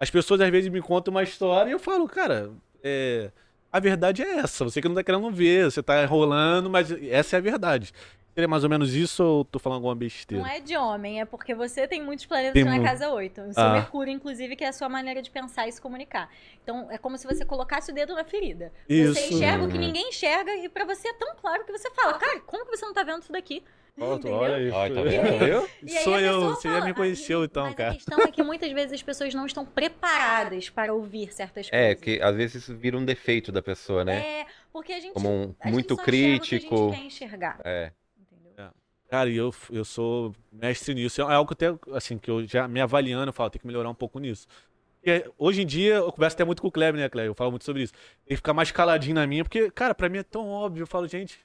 As pessoas às vezes me contam uma história e eu falo, cara, é, a verdade é essa. Você que não tá querendo ver, você tá enrolando, mas essa é a verdade. Seria mais ou menos isso ou tô falando alguma besteira? Não é de homem, é porque você tem muitos planetas tem na casa 8. O seu ah. Mercúrio, inclusive, que é a sua maneira de pensar e se comunicar. Então, é como se você colocasse o dedo na ferida. Isso. Você enxerga o que ninguém enxerga e para você é tão claro que você fala, cara, como que você não tá vendo isso daqui? Pronto, olha isso. Olha, tá vendo? Sou eu, você já me conheceu então, mas cara. A questão é que muitas vezes as pessoas não estão preparadas para ouvir certas é, coisas. É, que às vezes isso vira um defeito da pessoa, né? É, porque a gente. Como um, a muito gente crítico. a gente quer enxergar. É. Cara, e eu, eu sou mestre nisso. É algo que até, assim, que eu já me avaliando, eu falo, tem que melhorar um pouco nisso. E hoje em dia, eu converso até muito com o Kleber, né, Kleber? Eu falo muito sobre isso. Tem que ficar mais caladinho na minha, porque, cara, pra mim é tão óbvio. Eu falo, gente,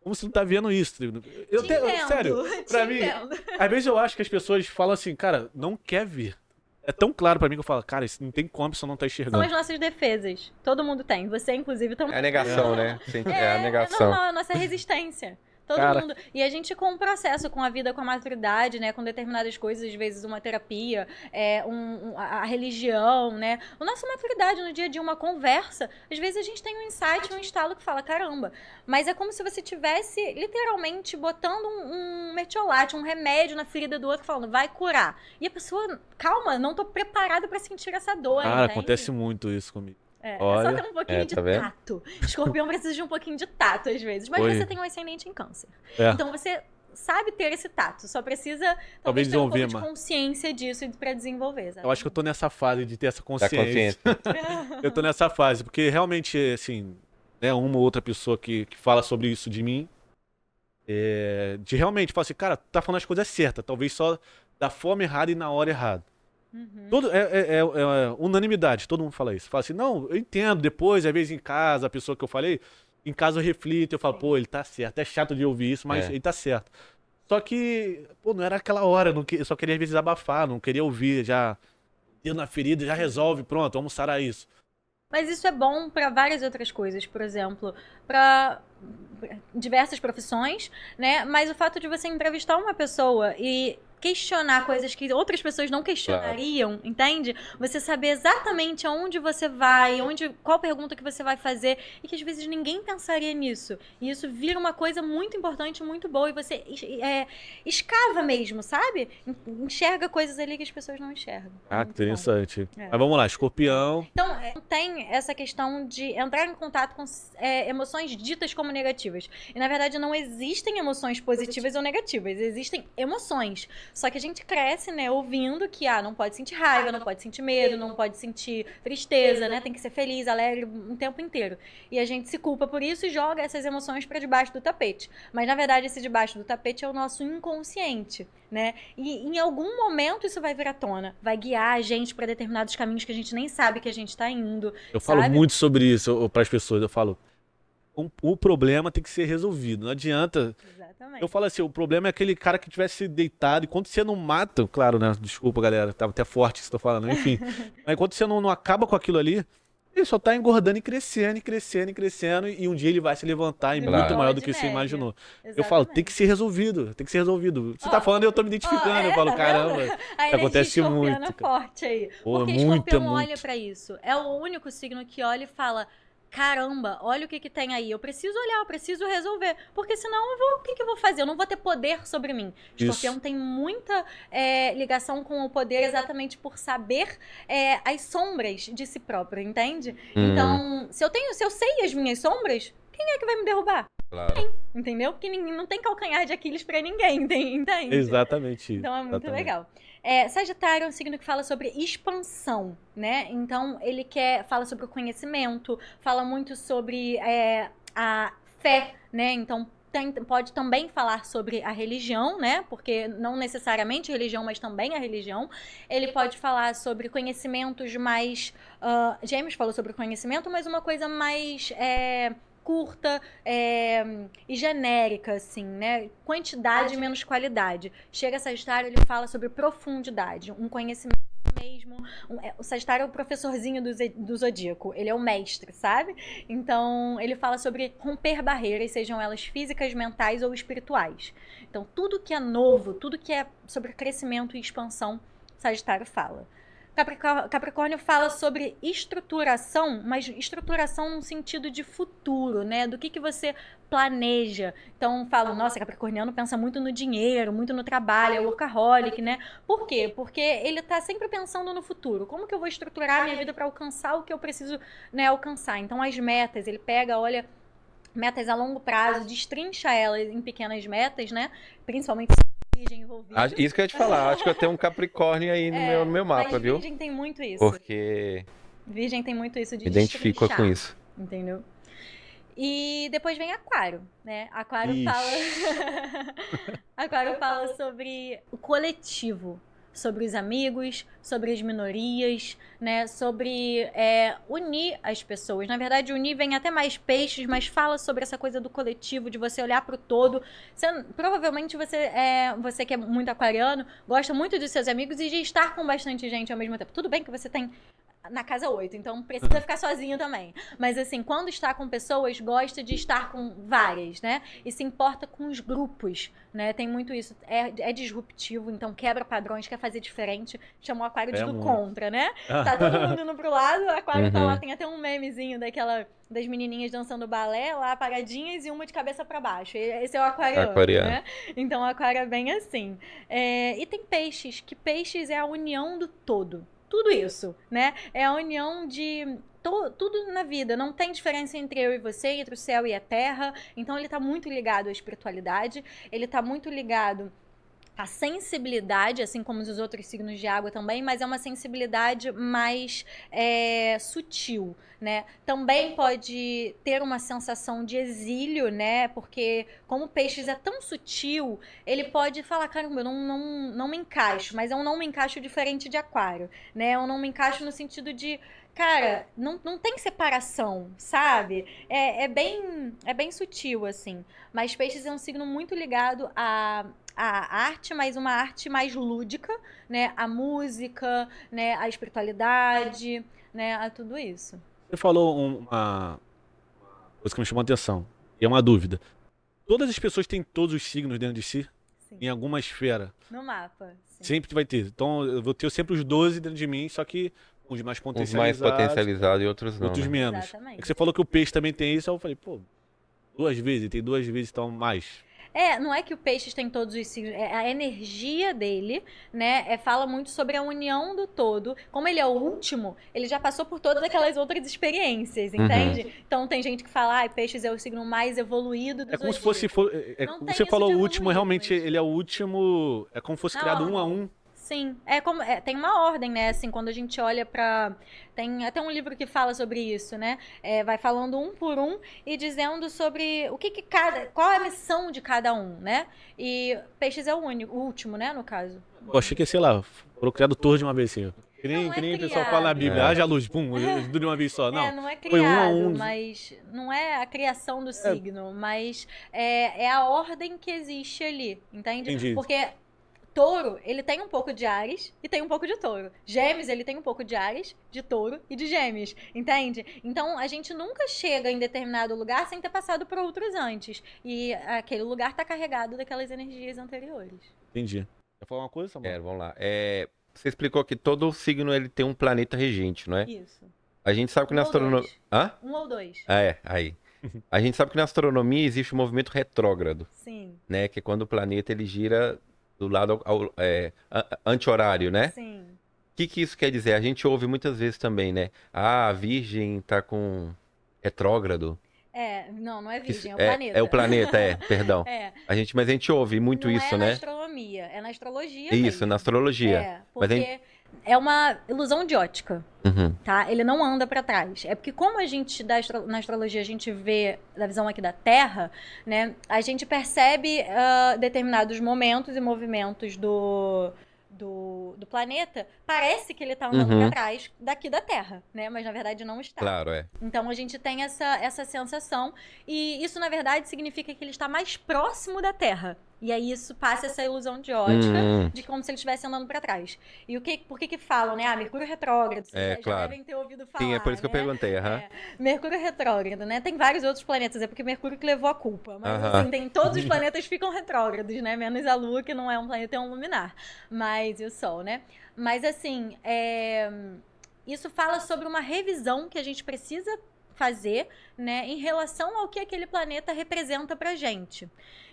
como você não tá vendo isso? Eu te entendo, sério, pra mim, entendo. às vezes eu acho que as pessoas falam assim, cara, não quer ver. É tão claro pra mim que eu falo, cara, isso não tem como você não tá enxergando. São as nossas defesas. Todo mundo tem. Você, inclusive, também. É a negação, né? É, é a negação. É normal, é a nossa resistência. Todo Cara... mundo. E a gente com um processo, com a vida, com a maturidade, né? Com determinadas coisas, às vezes uma terapia, é, um, um, a religião, né? A nossa maturidade no dia a dia, uma conversa. Às vezes a gente tem um insight, um estalo que fala, caramba. Mas é como se você tivesse literalmente botando um, um metiolate, um remédio na ferida do outro, falando, vai curar. E a pessoa, calma, não tô preparada para sentir essa dor. Cara, entende? acontece muito isso comigo. É, Olha, é só ter um pouquinho é, de tá tato. Escorpião precisa de um pouquinho de tato às vezes. Mas Oi. você tem um ascendente em câncer. É. Então você sabe ter esse tato. Só precisa talvez, talvez ter um pouco de consciência disso para desenvolver. Eu acho que eu tô nessa fase de ter essa consciência. consciência. eu tô nessa fase, porque realmente, assim, né, uma ou outra pessoa que, que fala sobre isso de mim, é, de realmente falar assim, cara, tá falando as coisas certas. Talvez só da forma errada e na hora errada. Uhum. Todo, é, é- é- é unanimidade, todo mundo fala isso. Fala assim, não, eu entendo, depois, às vezes em casa, a pessoa que eu falei, em casa eu reflito, eu falo, pô, ele tá certo. É chato de ouvir isso, mas É. ele tá certo. Só que, pô, não era aquela hora, eu não que- eu só queria às vezes abafar, não queria ouvir, já deu na ferida, já resolve, pronto, vamos sarar isso. Mas isso é bom para várias outras coisas, por exemplo, para diversas profissões, né? Mas o fato de você entrevistar uma pessoa e questionar coisas que outras pessoas não questionariam, entende? Você saber exatamente aonde você vai, onde, qual pergunta que você vai fazer e que às vezes ninguém pensaria nisso. E isso vira uma coisa muito importante, muito boa e você é, escava mesmo, sabe? En- Enxerga coisas ali que as pessoas não enxergam. Ah, que interessante. É. Mas vamos lá, escorpião. Então, é, tem essa questão de entrar em contato com é, emoções ditas como negativas. E, na verdade, não existem emoções positivas ou negativas. Existem emoções. Só que a gente cresce, né, ouvindo que, ah, não pode sentir raiva, não pode sentir medo, não pode sentir tristeza, né? Tem que ser feliz, alegre o tempo inteiro. E a gente se culpa por isso e joga essas emoções pra debaixo do tapete. Mas, na verdade, esse debaixo do tapete é o nosso inconsciente, né? E em algum momento isso vai vir à tona. Vai guiar a gente pra determinados caminhos que a gente nem sabe que a gente tá indo. Eu falo Sabe? muito sobre isso para as pessoas. Eu falo, um- o problema tem que ser resolvido. Não adianta. Exatamente. Eu falo assim, o problema é aquele cara que tivesse deitado. E quando você não mata, claro, né? Desculpa, galera, tava até forte isso que eu tô falando, enfim. Mas quando você não, não acaba com aquilo ali, ele só tá engordando e crescendo, e crescendo, e crescendo. E um dia ele vai se levantar e Vira muito maior do que você imaginou. Eu falo, tem que ser resolvido, tem que ser resolvido. Você tá Ó, falando e eu tô me identificando. É, eu falo, tá caramba. acontece muito, é forte aí. Pô, Porque muito, escorpião é olha pra isso. É o único signo que olha e fala: caramba, olha o que que tem aí. Eu preciso olhar, eu preciso resolver. Porque senão eu vou, o que que eu vou fazer? Eu não vou ter poder sobre mim. Isso. Escorpião tem muita é, ligação com o poder exatamente por saber é, as sombras de si próprio, entende? Hum, Então, se eu tenho, se eu sei as minhas sombras, quem é que vai me derrubar? claro. Entendeu? Porque ninguém, não tem calcanhar de Aquiles pra ninguém, entende? Exatamente. Então é muito exatamente. legal. É, Sagitário é um signo que fala sobre expansão, né? Então ele quer fala sobre o conhecimento, fala muito sobre é, a fé, né? Então tem- pode também falar sobre a religião, né? Porque não necessariamente religião, mas também a religião. Ele pode falar sobre conhecimentos mais. ah, Gêmeos falou sobre conhecimento, mas uma coisa mais. é, curta é, e genérica, assim, né? Quantidade menos qualidade. Chega Sagitário, ele fala sobre profundidade, um conhecimento mesmo. Um- é, o Sagitário é o professorzinho do, do Zodíaco, ele é o mestre, sabe? Então, ele fala sobre romper barreiras, sejam elas físicas, mentais ou espirituais. Então, tudo que é novo, tudo que é sobre crescimento e expansão, Sagitário fala. Capricó- Capricórnio fala sobre estruturação, mas estruturação num sentido de futuro, né? Do que, que você planeja. Então, fala, nossa, Capricorniano pensa muito no dinheiro, muito no trabalho, é workaholic, né? Por quê? Porque ele tá sempre pensando no futuro. Como que eu vou estruturar a minha vida para alcançar o que eu preciso né, alcançar? Então, as metas, ele pega, olha, metas a longo prazo, destrincha elas em pequenas metas, né? Principalmente virgem envolvido. Ah, Isso que eu ia te falar. Acho que eu tenho um Capricórnio aí no, É, meu, no meu mapa, mas viu? Virgem tem muito isso. Porque Virgem tem muito isso de me identifico destrinchar, com isso. Entendeu? E depois vem Aquário, né? Aquário Ixi. fala. Aquário fala sobre o coletivo, sobre os amigos, sobre as minorias, né? Sobre é, unir as pessoas. Na verdade, unir vem até mais peixes, mas fala sobre essa coisa do coletivo, de você olhar para o todo. Você- provavelmente você é, você que é muito aquariano, gosta muito dos seus amigos e de estar com bastante gente ao mesmo tempo. Tudo bem que você tem na casa 8, então precisa ficar sozinho também. Mas assim, quando está com pessoas, gosta de estar com várias, né? E se importa com os grupos, né? Tem muito isso. É, é disruptivo, então quebra padrões, quer fazer diferente. Chamou o aquário de É do muito. contra, né? Tá todo mundo indo pro lado, o aquário tá Uhum. lá, tem até um memezinho daquela das menininhas dançando balé lá paradinhas e uma de cabeça para baixo. Esse é o aquariano, Aquariano. né? Então o aquário é bem assim. É, e tem peixes, que peixes é a união do todo. Tudo isso, né? É a união de to- tudo na vida. Não tem diferença entre eu e você, entre o céu e a terra. Então ele tá muito ligado à espiritualidade. Ele tá muito ligado a sensibilidade, assim como os outros signos de água também, mas é uma sensibilidade mais é, sutil, né? Também pode ter uma sensação de exílio, né? Porque como o peixes é tão sutil, ele pode falar, caramba, eu não, não, não me encaixo, mas um não me encaixo diferente de aquário, né? Eu não me encaixo no sentido de cara, não, não tem separação, sabe? É, é, bem, é bem sutil, assim. Mas peixes é um signo muito ligado a a arte, mas uma arte mais lúdica, né? A música, né? A espiritualidade, né? A tudo isso. Você falou uma coisa que me chamou a atenção. E é uma dúvida. Todas as pessoas têm todos os signos dentro de si? Sim. Em alguma esfera? No mapa. Sim. Sempre vai ter. Então eu vou ter sempre os 12 dentro de mim, só que uns mais potencializados. Uns mais potencializados e outros não. Outros né? menos. Exatamente. É que você falou que o peixe também tem isso, eu falei, pô, duas vezes, tem duas vezes, então mais. É, não é que o peixe tem todos os signos, é a energia dele, né? É, fala muito sobre a união do todo. Como ele é o último, ele já passou por todas aquelas outras experiências, Uhum. entende? Então tem gente que fala, ah, peixes é o signo mais evoluído do É como se fosse. fo- é- é- você falou o último, evoluir, realmente ele é o último. É como se fosse Não, criado um a um. Sim, é como é, tem uma ordem, né? Assim, quando a gente olha pra. tem até um livro que fala sobre isso, né? É, vai falando um por um e dizendo sobre o que, que cada, qual é a missão de cada um, né? E peixes é o único, o último, né? No caso. Eu achei que, sei lá, foram criado todos de uma vez assim. Que nem, Não é que nem o pessoal criado. fala na Bíblia, É. haja luz, pum, tudo de uma vez só. Não. é, não é foi um a criado, um. mas não é a criação do signo, mas é, é a ordem que existe ali, entende? Entendi. Porque touro, ele tem um pouco de Ares e tem um pouco de touro. Gêmeos, ele tem um pouco de Ares, de touro e de gêmeos, entende? Então, a gente nunca chega em determinado lugar sem ter passado por outros antes. E aquele lugar tá carregado daquelas energias anteriores. Entendi. Quer falar uma coisa, Samuel? É, vamos lá. É, você explicou que todo signo ele tem um planeta regente, não é? Isso. A gente sabe que Um na astronomia. Hã? Um ou dois. Ah, é, aí. A gente sabe que na astronomia existe o movimento retrógrado, Sim, né? Que é quando o planeta ele gira do lado ao- é, anti-horário, né? sim. O que, que isso quer dizer? A gente ouve muitas vezes também, né? Ah, a Virgem tá com retrógrado. É, não, não é virgem, é o isso- planeta. É o planeta, é, perdão. É, A gente, mas a gente ouve muito não isso, é na né? astronomia, é na astrologia Isso, mesmo. na astrologia. É, Mas porque é uma ilusão de ótica, Uhum. tá? Ele não anda pra trás. É porque como a gente, da astro- na astrologia, a gente vê da visão aqui da Terra, né? A gente percebe ah, determinados momentos e movimentos do... Do, do planeta, parece que ele tá andando Uhum. pra trás daqui da Terra, né? Mas na verdade não está. Claro, é. Então a gente tem essa, essa sensação. E isso, na verdade, significa que ele está mais próximo da Terra. E aí isso passa essa ilusão de ótica Hum, de como se ele estivesse andando para trás. E o que, por que que falam, né? Ah, Mercúrio retrógrado. Vocês É, já claro. devem ter ouvido falar. sim, é por isso que eu né? perguntei, aham. É, Mercúrio retrógrado, né? Tem vários outros planetas, é porque Mercúrio que levou a culpa. Mas Aham. assim, tem todos os planetas ficam retrógrados, né? Menos a Lua, que não é um planeta, é um luminar. Mas e o Sol, né? Mas assim, é, isso fala sobre uma revisão que a gente precisa fazer, né, em relação ao que aquele planeta representa pra gente.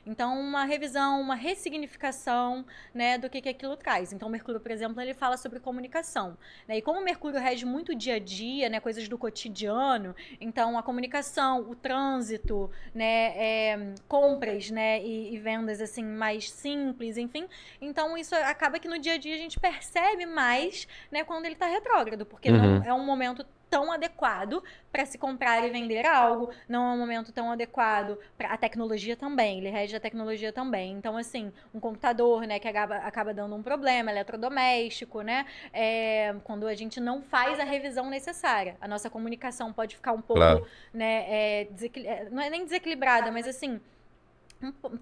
Então, uma revisão, uma ressignificação, né, do que, que aquilo traz. Então, Mercúrio, por exemplo, ele fala sobre comunicação, né? E como Mercúrio rege muito o dia a dia, né, coisas do cotidiano, então a comunicação, o trânsito, né, é, compras, né, e, e vendas assim mais simples, enfim. Então, isso acaba que no dia a dia a gente percebe mais, né, quando ele tá retrógrado, porque não Uhum. é um momento tão adequado para se comprar e vender algo, não é um momento tão adequado para a tecnologia também, ele rege a tecnologia também. Então, assim, um computador, né, que acaba, acaba dando um problema, eletrodoméstico, né, é, quando a gente não faz a revisão necessária. A nossa comunicação pode ficar um pouco, Claro. né, é, desequil- é, não é nem desequilibrada, mas assim,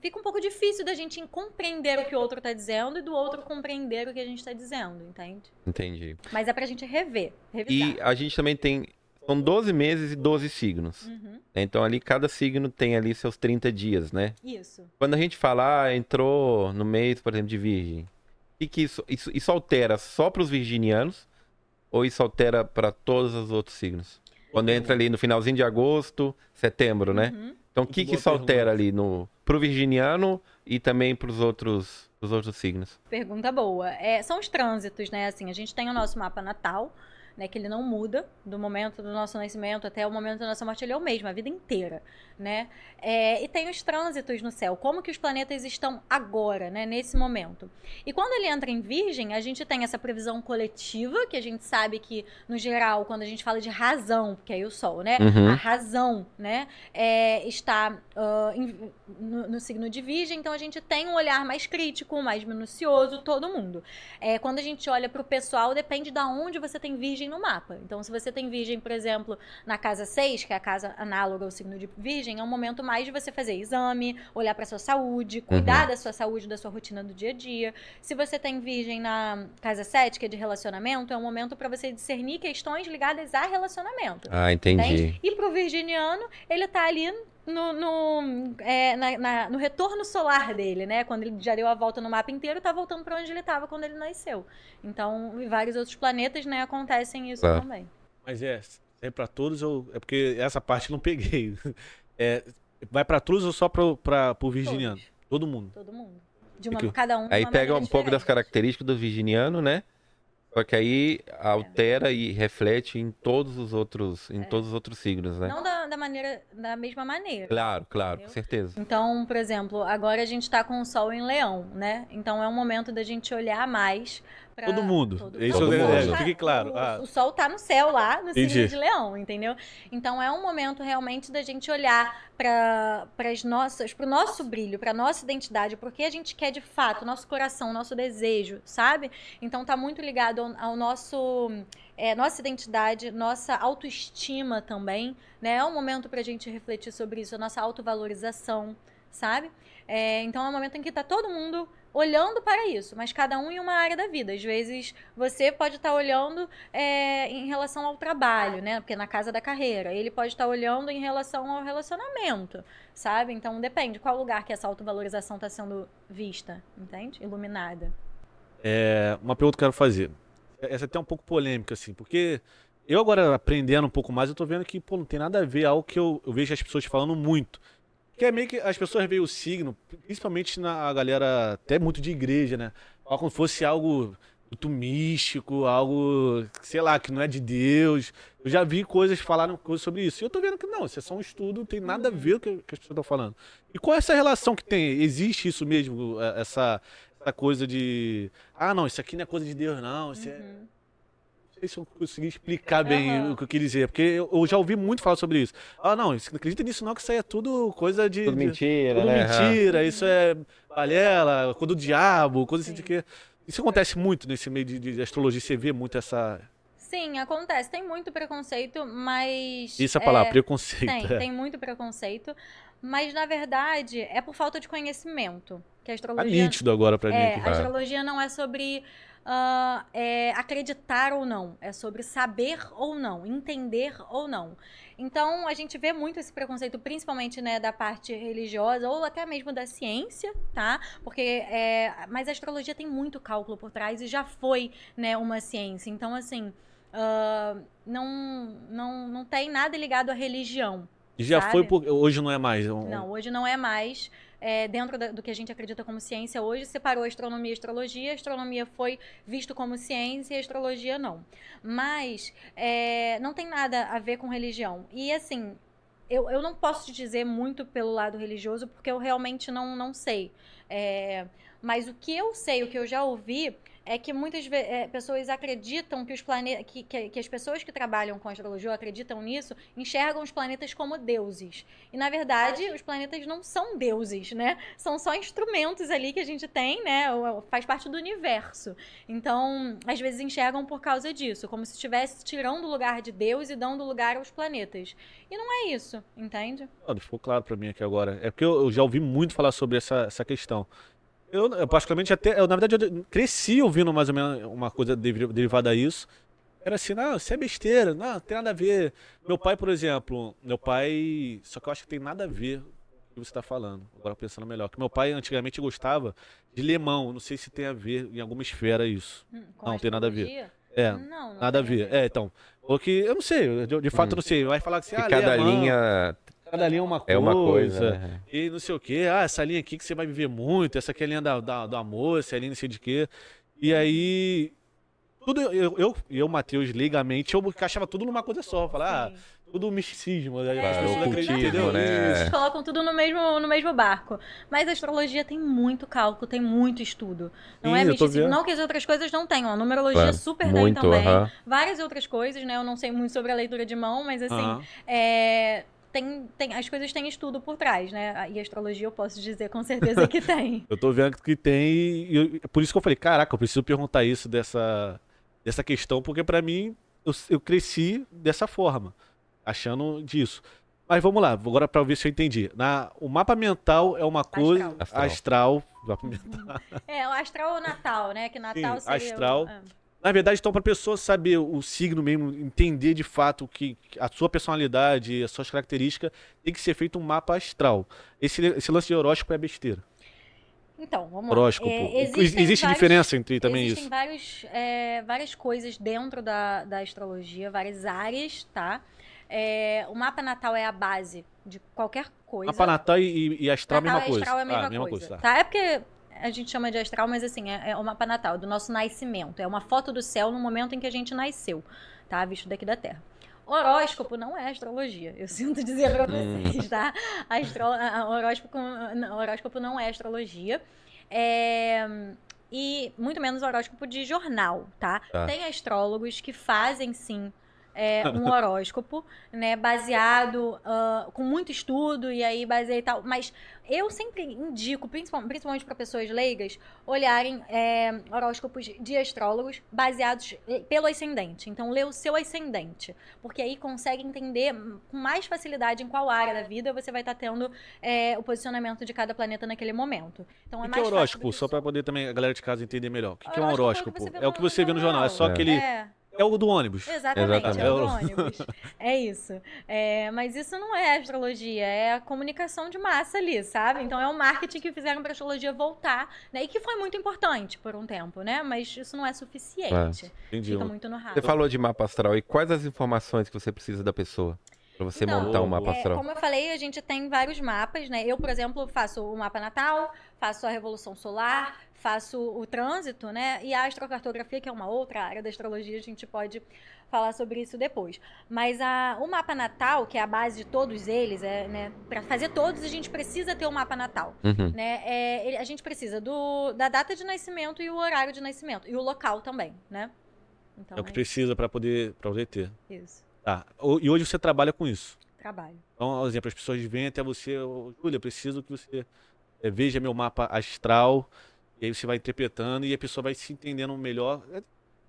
fica um pouco difícil da gente compreender o que o outro tá dizendo e do outro compreender o que a gente tá dizendo, entende? Entendi. Mas é pra gente rever, revisar. E a gente também tem. São 12 meses e 12 signos. Uhum? Então ali cada signo tem ali seus 30 dias, né? Isso. Quando a gente fala, ah, entrou no mês, por exemplo, de virgem, o que, que isso, isso. Isso altera só para os virginianos ou isso altera para todos os outros signos? Quando entra ali no finalzinho de agosto, setembro, né? Uhum. Então o que, que isso altera ali no, pro virginiano e também pros outros, pros outros signos? Pergunta boa. É, são os trânsitos, né? Assim, a gente tem o nosso mapa natal, né? Que ele não muda do momento do nosso nascimento até o momento da nossa morte, ele é o mesmo, a vida inteira, né? É, e tem os trânsitos no céu, como que os planetas estão agora, né? Nesse momento. E quando ele entra em Virgem, a gente tem essa previsão coletiva, que a gente sabe que, no geral, quando a gente fala de razão, que aí o Sol, né? Uhum. A razão, né? É, está uh, em, no, no, signo de Virgem, então a gente tem um olhar mais crítico, mais minucioso, todo mundo. É, quando a gente olha para o pessoal, depende de onde você tem Virgem no mapa. Então, se você tem Virgem, por exemplo, na casa 6, que é a casa análoga ao signo de Virgem, é um momento mais de você fazer exame, olhar para sua saúde, cuidar uhum. da sua saúde, da sua rotina do dia a dia. Se você tem Virgem na casa 7, que é de relacionamento, é um momento para você discernir questões ligadas a relacionamento. Ah, entendi. Entende? E pro virginiano, ele tá ali no, no, é, na, na, no, retorno solar dele, né? Quando ele já deu a volta no mapa inteiro, tá voltando para onde ele estava quando ele nasceu. Então, em vários outros planetas, né, acontecem isso é. também. Mas é, é para todos ou é porque essa parte não peguei. É, vai para todos ou só para o virginiano? Todos. Todo mundo. Todo mundo. De uma, cada um. Aí pega um diferente. pouco das características do virginiano, né? Só que aí altera e reflete em todos os outros, em é. todos os outros signos, né? Não da, da, maneira, da mesma maneira. Claro, claro, entendeu? com certeza. Então, por exemplo, agora a gente está com o Sol em Leão, né? Então é um momento da gente olhar mais Pra todo mundo. Todo Isso todo é, mundo. É, fique claro. O, ah. o, sol tá no céu lá, no signo de leão, entendeu? Então é um momento realmente da gente olhar para as nossas, para o nosso brilho, para nossa identidade, porque a gente quer de fato, nosso coração, nosso desejo, sabe? Então tá muito ligado ao, ao nosso é, nossa identidade, nossa autoestima também, né? É um momento para a gente refletir sobre isso, a nossa autovalorização, sabe? É, então é um momento em que tá todo mundo olhando para isso, mas cada um em uma área da vida. Às vezes você pode estar olhando é, em relação ao trabalho, né? Porque na casa da carreira. Ele pode estar olhando em relação ao relacionamento, sabe? Então depende qual lugar que essa autovalorização está sendo vista, entende? Iluminada. É, uma pergunta que eu quero fazer. Essa é até um pouco polêmica, assim, porque eu agora aprendendo um pouco mais, eu tô vendo que, pô, não tem nada a ver, algo que eu, eu vejo as pessoas falando muito. Que é meio que as pessoas veem o signo, principalmente na galera até muito de igreja, né? Como se fosse algo muito místico, algo, sei lá, que não é de Deus. Eu já vi coisas falaram coisas sobre isso. E eu tô vendo que não, isso é só um estudo, não tem nada a ver com o que as pessoas estão falando. E qual é essa relação que tem? Existe isso mesmo, é, essa, essa coisa de. Ah, não, isso aqui não é coisa de Deus, não. Isso é Uhum sei se eu consegui explicar bem uhum. o que eu queria dizer, porque eu, já ouvi muito falar sobre isso. Ah, não, não acredita nisso não, que isso aí é tudo coisa de. Tudo mentira, tudo né? mentira, isso é balela, coisa do diabo, coisa assim de que. Isso acontece muito nesse meio de, de astrologia, você vê muito essa. Sim, acontece. Tem muito preconceito, mas. Isso é a palavra, é, preconceito. Tem, é. tem muito preconceito. Mas, na verdade, é por falta de conhecimento. Que a astrologia. Tá nítido agora pra mim. É, a astrologia não é sobre uh, é, acreditar ou não, é sobre saber ou não, entender ou não. Então, a gente vê muito esse preconceito, principalmente né, da parte religiosa ou até mesmo da ciência, tá? Porque, é, mas a astrologia tem muito cálculo por trás e já foi né, uma ciência. Então, assim, uh, não, não, não tem nada ligado à religião. Já sabe? foi, por... hoje não é mais. Não, hoje não é mais é, dentro da, do que a gente acredita como ciência hoje, separou astronomia e astrologia. A astronomia foi visto como ciência e a astrologia não. Mas é, não tem nada a ver com religião. E assim, eu, eu não posso te dizer muito pelo lado religioso, porque eu realmente não, não sei. É, mas o que eu sei, o que eu já ouvi, é que muitas é, pessoas acreditam que os planetas, que, que, que, as pessoas que trabalham com astrologia acreditam nisso, enxergam os planetas como deuses. E na verdade, os planetas não são deuses, né? São só instrumentos ali que a gente tem, né? Faz parte do universo. Então, às vezes enxergam por causa disso, como se estivesse tirando o lugar de Deus e dando lugar aos planetas. E não é isso, entende? ficou claro para mim aqui agora. É porque eu, eu já ouvi muito falar sobre essa, essa questão. Eu, eu particularmente, até. Eu, na verdade, eu cresci ouvindo mais ou menos uma coisa derivada a isso. Era assim, não, isso é besteira, não, não tem nada a ver. Meu pai, por exemplo, meu pai. Só que eu acho que tem nada a ver com o que você está falando. Agora pensando melhor. Que meu pai antigamente gostava de lemão. Não sei se tem a ver em alguma esfera isso. Hum, não, tem nada a ver. É, não, não nada a ver. É, então. Porque eu não sei, de, de fato eu não sei. Vai falar que você. Assim, ah, cada linha Cada linha é uma coisa. É uma coisa. Né? E não sei o quê. Ah, essa linha aqui que você vai viver muito. Essa aqui é a linha da, da, do amor, essa é a linha não sei de quê. E aí. tudo, eu, eu, eu Matheus, leigamente, eu encaixava tudo numa coisa só. Falar, ah, tudo misticismo. As Claro, pessoas ocultismo, acreditam, né? Eles colocam tudo no mesmo, no mesmo barco. Mas a astrologia tem muito cálculo, tem muito estudo. Não Sim, é misticismo. Não que as outras coisas não tenham. A numerologia Claro, super muito, tem também. aham. Várias outras coisas, né? Eu não sei muito sobre a leitura de mão, mas assim, Aham. é, tem, tem, as coisas têm estudo por trás, né? E a astrologia eu posso dizer com certeza que tem. Eu tô vendo que tem. E eu- por isso que eu falei, caraca, eu preciso perguntar isso dessa, dessa questão, porque pra mim eu, eu cresci dessa forma, achando disso. Mas vamos lá, agora pra ver se eu entendi. Na, o mapa mental é uma coisa. Astral. Astral. mapa mental. É, o astral ou natal, né? Que natal Sim, seria. o- astral. ah. Na verdade, então, pra pessoa saber o signo mesmo, entender de fato que a sua personalidade, as suas características, tem que ser feito um mapa astral. Esse, esse lance de horóscopo é besteira. Então, vamos Horóscopo. lá. É, Existe existem vários- diferença entre também Existem isso? vários, é, várias coisas dentro da, da astrologia, várias áreas, tá? É, o mapa natal é a base de qualquer coisa. Mapa natal e, e astral é a mesma Natal coisa. astral é a mesma, ah, mesma coisa. coisa. tá. tá? É porque a gente chama de astral, mas assim, é, é o mapa natal, do nosso nascimento. É uma foto do céu no momento em que a gente nasceu, tá? Visto daqui da Terra. Horóscopo não é astrologia, eu sinto dizer pra Hum. vocês, tá? Astro... Horóscopo, não, horóscopo não é astrologia. É, E muito menos horóscopo de jornal, tá? Tá. Tem astrólogos que fazem sim é, um horóscopo, né, baseado ah, com muito estudo e aí baseia e tal. Mas eu sempre indico, principal- principalmente para pessoas leigas, olharem é, horóscopos de astrólogos baseados eh, pelo ascendente. Então, lê o seu ascendente, porque aí consegue entender com mais facilidade em qual área da vida você vai estar tendo é, o posicionamento de cada planeta naquele momento. Então, é O que mais é horóscopo? Só para poder também a galera de casa entender melhor. O que, que é um Horóscopo é É o o que você vê no jornal. É só jornal. aquele. É. É o do ônibus. Exatamente, Exatamente. é o do ônibus. É isso. É, mas isso não é astrologia, é a comunicação de massa ali, sabe? Então é o marketing que fizeram para astrologia voltar, né? E que foi muito importante por um tempo, né? Mas isso não é suficiente. Entendi. Fica muito no Você raso. falou de mapa astral. E quais as informações que você precisa da pessoa? Pra você Então, montar um mapa É, astral? como eu falei, a gente tem vários mapas, né? Eu, por exemplo, faço o mapa natal, faço a revolução solar, faço o trânsito, né? E a astrocartografia, que é uma outra área da astrologia, a gente pode falar sobre isso depois. Mas a, o mapa natal, que é a base de todos eles, é, né? Para fazer todos, a gente precisa ter o mapa natal Uhum. né? É, a gente precisa do, da data de nascimento e o horário de nascimento. E o local também, né? Então, É o que precisa para poder, pra poder ter. isso. Tá. E hoje você trabalha com isso. Trabalho. Então, por exemplo, as pessoas vêm até você, "Ô, Júlia, preciso que você eh, veja meu mapa astral, e aí você vai interpretando e a pessoa vai se entendendo melhor é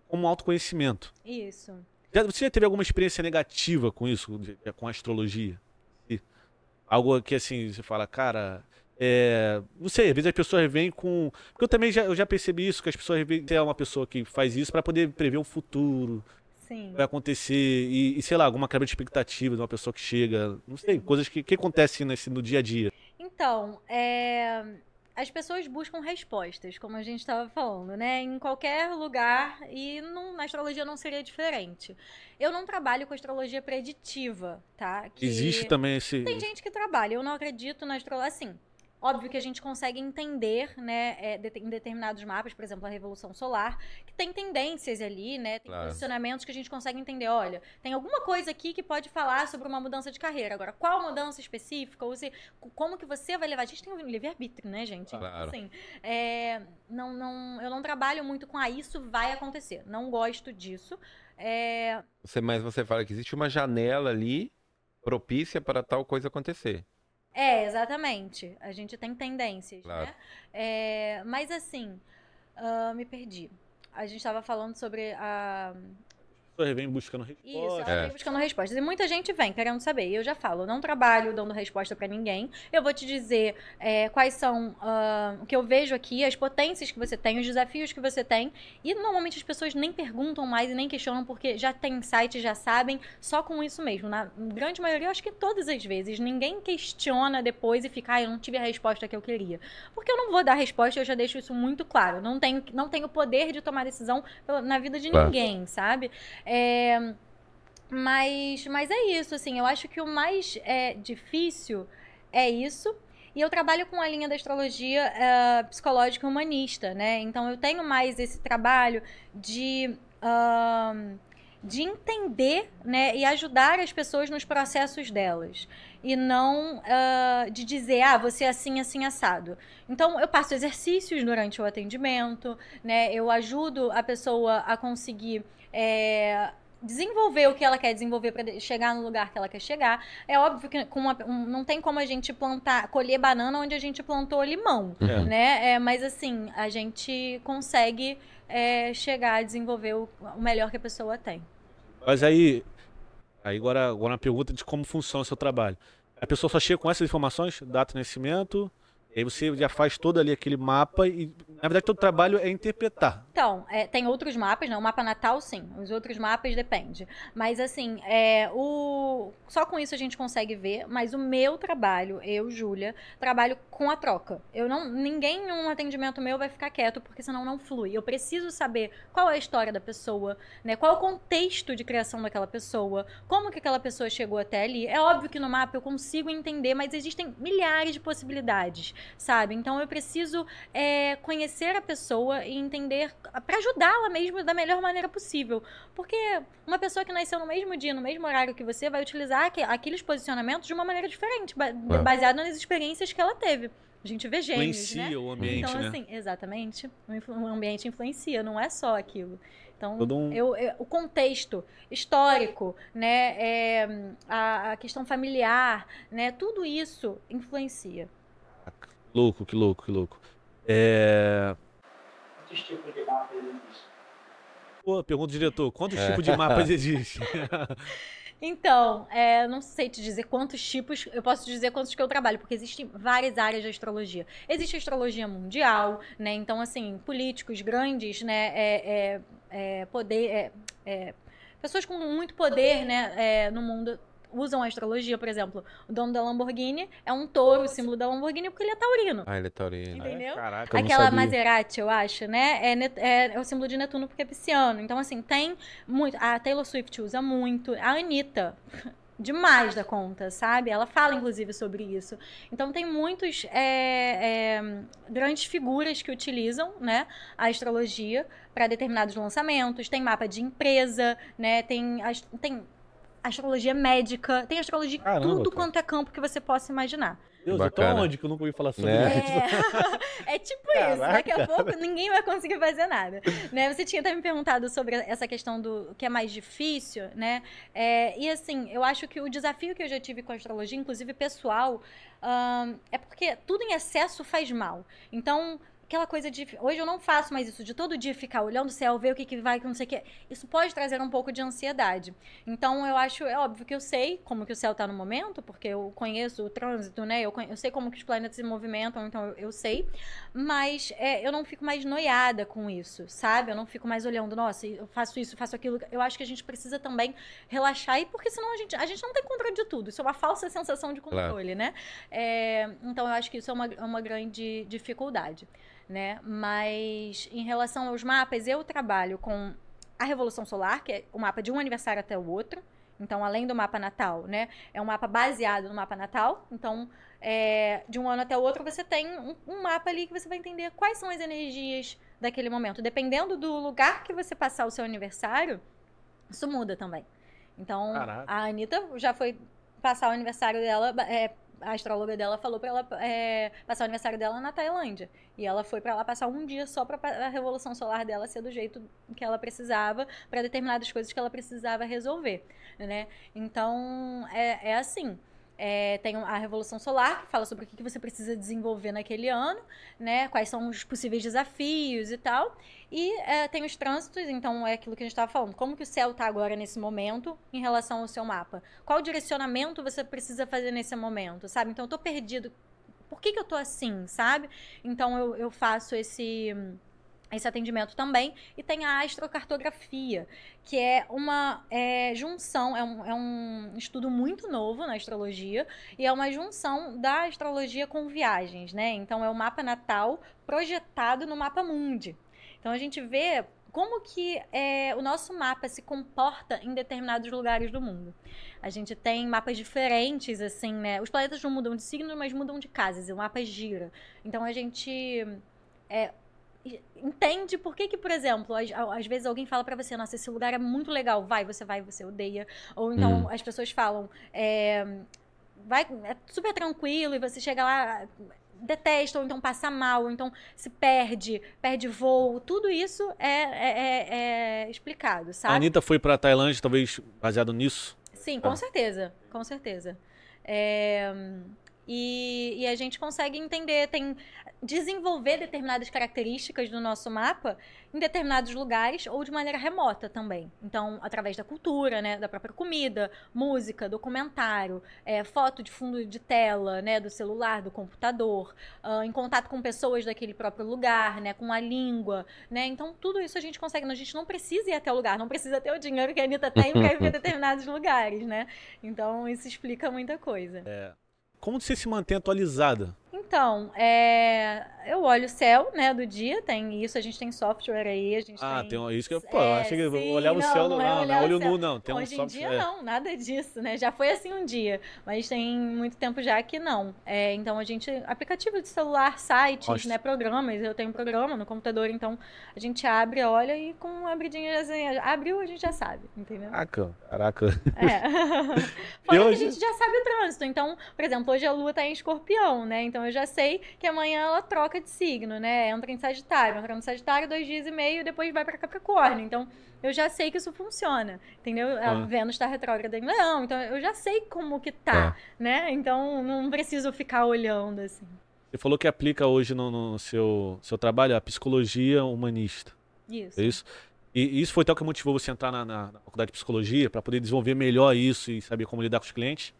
como autoconhecimento. Isso. Já- Você já teve alguma experiência negativa com isso, de- com a astrologia? E Algo que assim, você fala, cara, é, não sei, às vezes as pessoas vêm com. Porque eu também já, eu já percebi isso, que as pessoas veem é uma pessoa que faz isso para poder prever o futuro, Sim. vai acontecer, e, e, sei lá, alguma quebra de expectativa de uma pessoa que chega, não sei, coisas que, que acontecem nesse, no dia a dia. Então, é, as pessoas buscam respostas, como a gente estava falando, né? Em qualquer lugar e não- na astrologia não seria diferente. Eu não trabalho com astrologia preditiva, tá? Que- Existe também esse. Tem gente que trabalha, eu não acredito na astrologia. Assim, óbvio que a gente consegue entender, né, é, de- em determinados mapas, por exemplo, a Revolução Solar, que tem tendências ali, né, tem Claro. posicionamentos que a gente consegue entender. Olha, tem alguma coisa aqui que pode falar sobre uma mudança de carreira. Agora, qual mudança específica? Ou se, como que você vai levar? A gente tem um livre-arbítrio, né, gente? Claro. Assim, é, não, não, eu não trabalho muito com, ah, isso vai acontecer. Não gosto disso. É, Você, mas você fala que existe uma janela ali propícia para tal coisa acontecer. É, exatamente. A gente tem tendências, Claro. né? É, mas assim, ah, me perdi. A gente estava falando sobre a. As pessoas vêm buscando Isso, resposta. ela É. vem buscando respostas. E muita gente vem querendo saber. E eu já falo, eu não trabalho dando resposta pra ninguém. Eu vou te dizer é, quais são ah, o que eu vejo aqui, as potências que você tem, os desafios que você tem. E normalmente as pessoas nem perguntam mais e nem questionam, porque já tem site, já sabem, só com isso mesmo. Na grande maioria, eu acho que todas as vezes, ninguém questiona depois e fica, ah, eu não tive a resposta que eu queria. Porque eu não vou dar resposta, eu já deixo isso muito claro. Eu não tenho, não tenho poder de tomar decisão na vida de Claro. ninguém, sabe? É, mas, mas é isso, assim, eu acho que o mais é, difícil é isso. E eu trabalho com a linha da astrologia eh, psicológica humanista, né? Então eu tenho mais esse trabalho de ahn, de entender né, e ajudar as pessoas nos processos delas. E não ah, de dizer, ah, você é assim, assim, assado. Então, eu passo exercícios durante o atendimento, né? Eu ajudo a pessoa a conseguir. É, Desenvolver o que ela quer desenvolver para chegar no lugar que ela quer chegar. É óbvio que com uma- um- não tem como a gente plantar, colher banana onde a gente plantou limão É. né? É, mas assim, a gente consegue é, chegar a desenvolver o, o melhor que a pessoa tem. Mas aí, aí agora, agora uma pergunta de como funciona o seu trabalho. A pessoa só chega com essas informações, data de nascimento, e aí você já faz todo ali aquele mapa e, na verdade, todo trabalho é interpretar. Então, é, tem outros mapas, né? O mapa natal, sim. Os outros mapas depende. Mas assim, é, o... só com isso a gente consegue ver. Mas o meu trabalho, eu, Júlia, trabalho com a troca. Eu não, ninguém um atendimento meu vai ficar quieto, porque senão não flui. Eu preciso saber qual é a história da pessoa, né? Qual é o contexto de criação daquela pessoa, como que aquela pessoa chegou até ali. É óbvio que no mapa eu consigo entender, mas existem milhares de possibilidades, sabe? Então eu preciso é, conhecer a pessoa e entender para ajudá-la mesmo da melhor maneira possível. Porque uma pessoa que nasceu no mesmo dia, no mesmo horário que você, vai utilizar aque- aqueles posicionamentos de uma maneira diferente, ba- É. baseado nas experiências que ela teve. A gente vê gênios, Influencia né? o ambiente, então, né? assim, exatamente. O ambiente influencia, não é só aquilo. Então, Todo um- eu, eu- o contexto histórico, né, é, a, a questão familiar, né, tudo isso influencia. Louco, que louco, que louco. É... Quantos tipos de mapas existem? Pô, pergunta do diretor, quantos É. tipos de mapas existem? Então, é, não sei te dizer quantos tipos, eu posso te dizer quantos que eu trabalho, porque existem várias áreas de astrologia. Existe a astrologia mundial, né? Então, assim, políticos grandes, né? É, é, é, poder, é, é, pessoas com muito poder, né? é, no mundo usam a astrologia, por exemplo. O dono da Lamborghini é um touro, o símbolo da Lamborghini, porque ele é taurino. Ah, ele é taurino. Entendeu? Caraca, eu não Aquela. Maserati, eu acho, né? É, net- é- é o símbolo de Netuno porque é pisciano. Então, assim, tem muito. A Taylor Swift usa muito. A Anitta. Demais da conta, sabe? Ela fala, inclusive, sobre isso. Então, tem muitos é, é, grandes figuras que utilizam, né? A astrologia para determinados lançamentos. Tem mapa de empresa, né? Tem, tem astrologia médica. Tem astrologia em tudo cara. quanto é campo que você possa imaginar. Deus, eu tô Bacana. onde que eu nunca ouvi falar sobre Né? isso? É, é tipo isso, daqui a pouco ninguém vai conseguir fazer nada. Né? Você tinha até me perguntado sobre essa questão do que é mais difícil, né? É, e assim, eu acho que o desafio que eu já tive com a astrologia, inclusive pessoal, ahn, é porque tudo em excesso faz mal. Então, aquela coisa de. Hoje eu não faço mais isso, de todo dia ficar olhando o céu, ver o que, que vai, que não sei o que. Isso pode trazer um pouco de ansiedade. Então, eu acho, é óbvio que eu sei como que o céu tá no momento, porque eu conheço o trânsito, né? Eu, eu sei como que os planetas se movimentam, então eu, eu sei. Mas é, eu não fico mais noiada com isso, sabe? Eu não fico mais olhando, nossa, eu faço isso, faço aquilo. Eu acho que a gente precisa também relaxar, e porque senão a gente, a gente não tem controle de tudo. Isso é uma falsa sensação de Claro. controle, né? É, então, eu acho que isso é uma, é uma grande dificuldade, né? Mas em relação aos mapas, eu trabalho com a Revolução Solar, que é o mapa de um aniversário até o outro. Então, além do mapa natal, né? É um mapa baseado no mapa natal. Então, é, de um ano até o outro, você tem um, um mapa ali que você vai entender quais são as energias daquele momento. Dependendo do lugar que você passar o seu aniversário, isso muda também. Então, Caraca. a Anitta já foi passar o aniversário dela. é, a astróloga dela falou pra ela é, passar o aniversário dela na Tailândia. E ela foi pra lá passar um dia só pra pa- a revolução solar dela ser do jeito que ela precisava, pra determinadas coisas que ela precisava resolver, né? Então, é, é assim. É, tem a Revolução Solar, que fala sobre o que você precisa desenvolver naquele ano, né? Quais são os possíveis desafios e tal. E é, tem os trânsitos, então é aquilo que a gente estava falando. Como que o céu está agora nesse momento em relação ao seu mapa? Qual direcionamento você precisa fazer nesse momento, sabe? Então eu tô perdido. Por que, que eu tô assim, sabe? Então eu, eu faço esse esse atendimento também. E tem a astrocartografia, que é uma é, junção, é um, é um estudo muito novo na astrologia, e é uma junção da astrologia com viagens, né? Então é o mapa natal projetado no mapa mundi. Então a gente vê como que é, o nosso mapa se comporta em determinados lugares do mundo. A gente tem mapas diferentes, assim, né? Os planetas não mudam de signo, mas mudam de casas, e o mapa gira. Então a gente é, entende por que que, por exemplo, às, às vezes alguém fala pra você, nossa, esse lugar é muito legal, vai, você vai, você odeia. Ou então Hum. as pessoas falam, é, vai, é super tranquilo e você chega lá, detesta, ou então passa mal, ou então se perde, perde voo, tudo isso é, é- é- é explicado, A sabe? Anitta foi pra Tailândia, talvez baseado nisso. Sim, com Ah. certeza, com certeza. É, e, e a gente consegue entender, tem desenvolver determinadas características do nosso mapa em determinados lugares ou de maneira remota também. Então, através da cultura, né, da própria comida, música, documentário, é, foto de fundo de tela, né, do celular, do computador, ah, em contato com pessoas daquele próprio lugar, né, com a língua, né. Então, tudo isso a gente consegue. A gente não precisa ir até o lugar, não precisa ter o dinheiro que a Anitta tem para ir para determinados lugares, né. Então, isso explica muita coisa. Como você se mantém atualizada? Então, é, eu olho o céu, né, do dia, tem isso, a gente tem software aí, a gente Ah, tem... um- isso que eu, pô, eu É, achei que sim, olhava o não, céu, não não, não, olho nu, não. Tem um Hoje em software. dia é. não, nada disso, né? Já foi assim um dia, mas tem muito tempo já que não. É, então a gente, aplicativo de celular, sites, Nossa. né, programas, eu tenho um programa no computador, então a gente abre, olha e com uma abridinha, assim, abriu a gente já sabe, entendeu? Caraca, caraca. É. Fora que a gente já sabe o trânsito. Então, por exemplo, hoje a lua tá em escorpião, né? Então eu já sei que amanhã ela troca de signo, né? Entra em Sagitário. Entra no Sagitário dois dias e meio e depois vai pra Capricórnio. Então eu já sei que isso funciona, entendeu? A Ah. Vênus tá retrógrada em Leão. Então eu já sei como que tá, né? Então não preciso ficar olhando assim. Você falou que aplica hoje no, no seu, seu trabalho a psicologia humanista. Isso. É isso? E isso foi o que motivou você a entrar na, na- na faculdade de psicologia, para poder desenvolver melhor isso e saber como lidar com os clientes?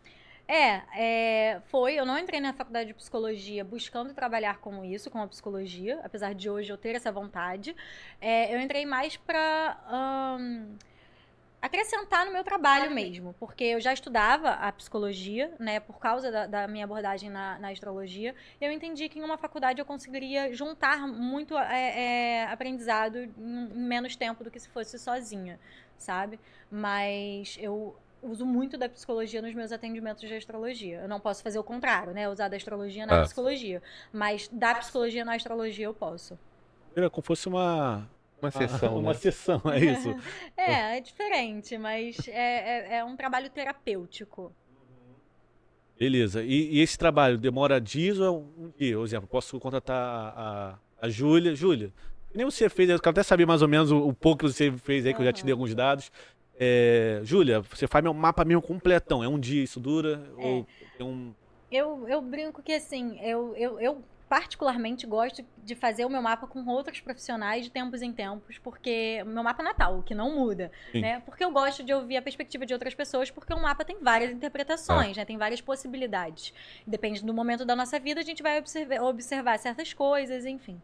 É, é, foi. Eu não entrei na faculdade de psicologia buscando trabalhar com isso, com a psicologia, apesar de hoje eu ter essa vontade. É, eu entrei mais pra ahn, acrescentar no meu trabalho mesmo, porque eu já estudava a psicologia, né, por causa da, da minha abordagem na, na astrologia. Eu entendi que em uma faculdade eu conseguiria juntar muito é, é, aprendizado em menos tempo do que se fosse sozinha, sabe? Mas eu uso muito da psicologia nos meus atendimentos de astrologia. Eu não posso fazer o contrário, né? Usar da astrologia na Ah. psicologia. Mas da psicologia na astrologia eu posso. Era como fosse uma, Uma sessão, uma né? sessão, é isso. É, é diferente, mas é, é, é um trabalho terapêutico. Beleza. E, e esse trabalho demora dias ou é um dia? Por exemplo, posso contratar a, a, a Júlia. Júlia, nem você fez, eu quero até saber mais ou menos o, o pouco que você fez aí, que eu já te dei alguns dados. É, Júlia, você faz meu mapa mesmo completão. É um dia isso dura? É. Ou um. Eu, eu brinco que assim, eu, eu, eu particularmente gosto de fazer o meu mapa com outros profissionais de tempos em tempos, porque o meu mapa é natal, o que não muda, Sim. né? Porque eu gosto de ouvir a perspectiva de outras pessoas, porque o mapa tem várias interpretações, né? Tem várias possibilidades. Depende do momento da nossa vida, a gente vai observar, observar certas coisas, enfim.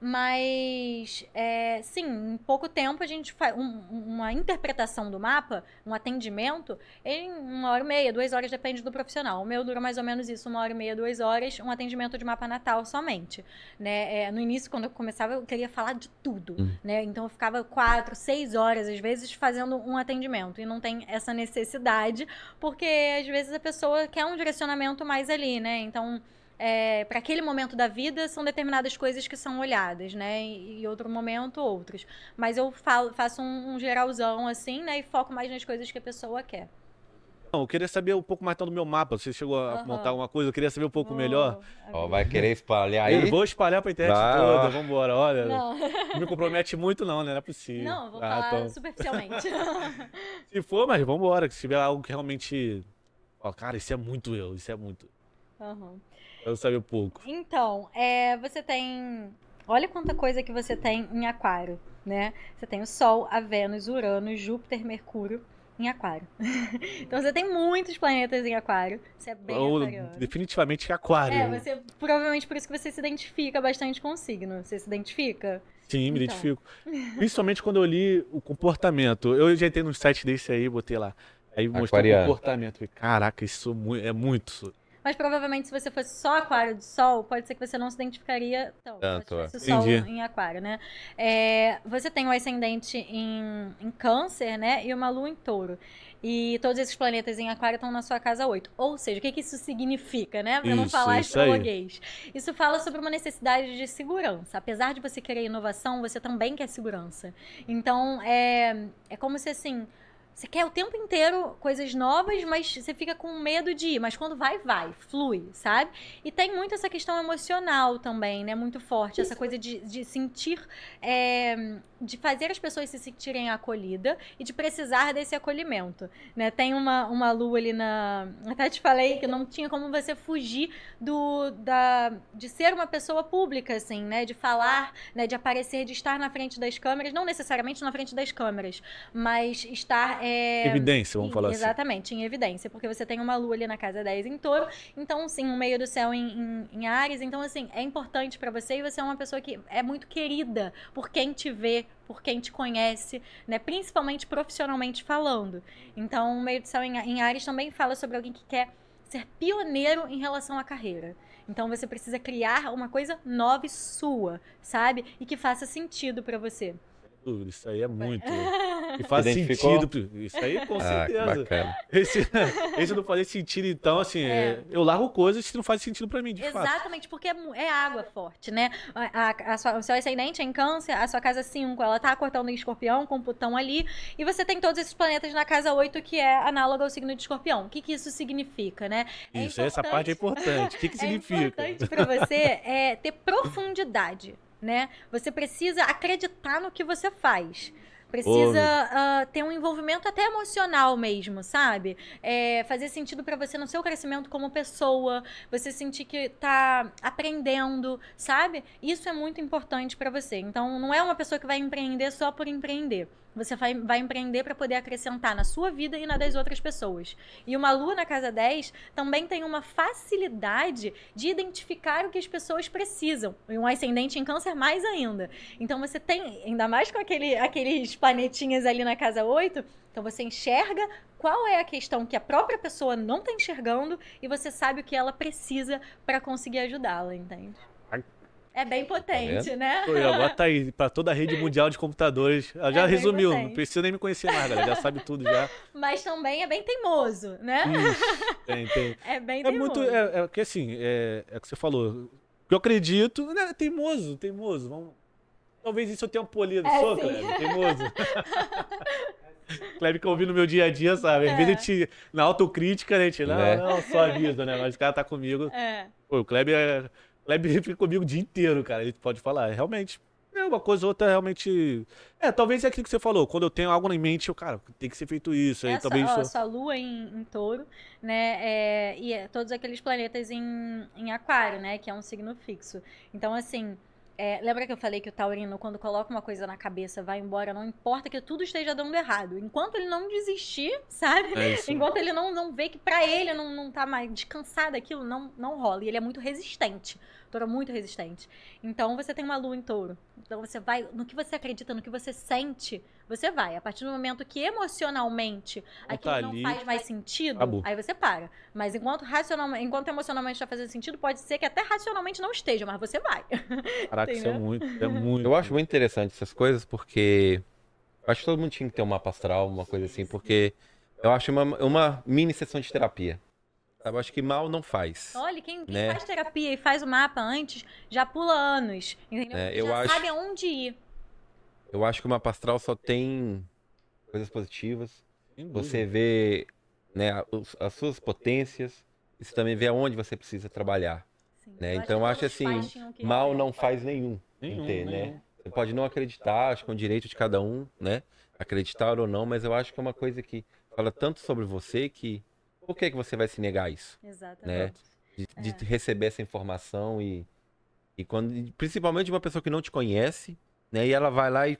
Mas, é, sim, em pouco tempo a gente faz um- uma interpretação do mapa, um atendimento, em uma hora e meia, duas horas, depende do profissional. O meu dura mais ou menos isso, uma hora e meia, duas horas, um atendimento de mapa natal somente. Né? É, no início, quando eu começava, eu queria falar de tudo. Hum. Né? Então eu ficava quatro, seis horas, às vezes, fazendo um atendimento. E não tem essa necessidade, porque às vezes a pessoa quer um direcionamento mais ali, né? Então para aquele momento da vida são determinadas coisas que são olhadas, né? E, e outro momento outros. Mas eu falo, faço um, um geralzão assim, né? E foco mais nas coisas que a pessoa quer. Não, eu queria saber um pouco mais então do meu mapa. Você chegou a Aham. montar alguma coisa, eu queria saber um pouco Vou melhor. Abrir. vai querer espalhar Eu aí? vou espalhar pra internet Vai, toda, ó. vambora. Olha, Não, não me compromete muito não, né? Não é possível. não, eu vou Ah, falar então. superficialmente. Se for, mas vambora. Se tiver algo que realmente... Ó, cara, isso é muito eu, isso é muito... Aham. Eu saber um pouco. Então, é, você tem. Olha quanta coisa que você tem em Aquário, né? Você tem o Sol, a Vênus, Urano, Júpiter, Mercúrio em Aquário. então você tem muitos planetas em Aquário. Você é bem Ou, aquariano. definitivamente aquário. É, você provavelmente por isso que você se identifica bastante com o signo. Você se identifica? Sim, me Então. identifico. Principalmente quando eu li o comportamento. Eu já entrei num site desse aí, botei lá. Aí mostrou o comportamento. Falei, Caraca, isso mu- é muito. Mas provavelmente se você fosse só aquário de sol, pode ser que você não se identificaria tão, Tanto, se é. fosse sol Entendi. em aquário, né? É, você tem o ascendente em, em câncer, né? E uma lua em touro. E todos esses planetas em aquário estão na sua casa 8. Ou seja, o que, que isso significa, né? Pra não Isso, falar isso aí. astrologuês. Isso fala sobre uma necessidade de segurança. Apesar de você querer inovação, você também quer segurança. Então, é, é como se assim. Você quer o tempo inteiro coisas novas, mas você fica com medo de ir. Mas quando vai, vai, flui, sabe? E tem muito essa questão emocional também, né? Muito forte. Essa coisa de, de sentir. é, de fazer as pessoas se sentirem acolhidas e de precisar desse acolhimento. Né? Tem uma, uma lua ali na. Até te falei que não tinha como você fugir do da, de ser uma pessoa pública, assim, né? De falar, né? de aparecer, de estar na frente das câmeras, não necessariamente na frente das câmeras, mas estar. É, Evidência, vamos falar assim. Exatamente, em evidência, porque você tem uma lua ali na casa 10 em touro, então, sim, um meio do céu em, em, em Ares, então, assim, é importante pra você e você é uma pessoa que é muito querida por quem te vê, por quem te conhece, né? Principalmente profissionalmente falando. Então, o meio do céu em, em Ares também fala sobre alguém que quer ser pioneiro em relação à carreira. Então você precisa criar uma coisa nova e sua, sabe? E que faça sentido pra você. Dúvida, Isso aí é muito. E faz sentido. Isso aí, com Ah, certeza. bacana. Esse, esse não fazia sentido, então, assim, é, eu largo coisas que não fazem sentido pra mim, de fato. Exatamente, porque é, é água forte, né? A, a- a sua- o seu ascendente é em câncer, a sua casa 5, ela tá cortando em escorpião, com Plutão ali, e você tem todos esses planetas na casa 8, que é análogo ao signo de escorpião. O que, que isso significa, né? É Isso, essa parte é importante. O que, que É significa? importante pra você é, ter profundidade, né? Você precisa acreditar no que você faz. Precisa ah, ter um envolvimento até emocional mesmo, sabe? É, fazer sentido pra você no seu crescimento como pessoa, você sentir que tá aprendendo, sabe? Isso é muito importante pra você. Então, não é uma pessoa que vai empreender só por empreender. Você vai, vai empreender pra poder acrescentar na sua vida e na das outras pessoas. E uma lua na casa 10 também tem uma facilidade de identificar o que as pessoas precisam. E um ascendente em câncer mais ainda. Então você tem, ainda mais com aquele, aqueles planetinhas ali na casa 8, então você enxerga qual é a questão que a própria pessoa não está enxergando e você sabe o que ela precisa para conseguir ajudá-la, entende? É bem potente, né? Pô, e agora tá aí, pra toda a rede mundial de computadores. Ela já É resumiu, não precisa nem me conhecer mais, galera. Já sabe tudo já. Mas também é bem teimoso, né? Ixi, tem, tem. É bem É teimoso. muito. É, é que assim, é, é o que você falou. O que eu acredito, né? Teimoso, teimoso. Vamos... Talvez isso eu tenha polido. É, Sou, sim. Kleber, teimoso. Kleber que eu ouvi no meu dia a dia, sabe? Às É. vezes a gente, na autocrítica, a gente, não, Né? não, só avisa, né? Mas o cara tá comigo. É. Pô, o Kleber, é- Kleber fica comigo o dia inteiro, cara. Ele pode falar. Realmente, é uma coisa ou outra, realmente. É, talvez é aquilo que você falou. Quando eu tenho algo em mente, eu, cara, tem que ser feito isso. Aí Essa, talvez. ó, só- sua lua em, em touro, né? é, e é todos aqueles planetas em, em aquário, né? Que é um signo fixo. Então, assim. é, lembra que eu falei que o taurino, quando coloca uma coisa na cabeça, vai embora, não importa que tudo esteja dando errado. Enquanto ele não desistir, sabe? É isso. Enquanto ele não, não vê que pra ele não, não tá mais descansado daquilo, não, não rola. E ele é muito resistente. Touro é muito resistente. Então você tem uma lua em touro. Então você vai, no que você acredita, no que você sente, você vai. A partir do momento que emocionalmente aquilo tá não ali, faz mais sentido, acabou. aí você para. Mas enquanto racionalmente, enquanto emocionalmente está fazendo sentido, pode ser que até racionalmente não esteja, mas você vai. Caraca, isso é muito. É muito. Eu acho muito interessante essas coisas porque eu acho que todo mundo tinha que ter um mapa astral, uma coisa assim, porque eu acho uma, uma mini sessão de terapia. Eu acho que mal não faz. Olha, quem, quem Né? faz terapia e faz o mapa antes, já pula anos, entendeu? É, eu já acho- sabe aonde ir. Eu acho que o mapa astral só tem coisas positivas. Você vê né, as suas potências e você também vê aonde você precisa trabalhar. Sim, Né? eu Então, eu que acho assim, Mal não faz nenhum. Nenhum, ter, né? nenhum. Você pode não acreditar, acho que é um direito de cada um, né? Acreditar ou não, mas eu acho que é uma coisa que fala tanto sobre você que por que, que você vai se negar a isso? Exatamente. De, É. de receber essa informação e, e quando principalmente de uma pessoa que não te conhece, né? E ela vai lá e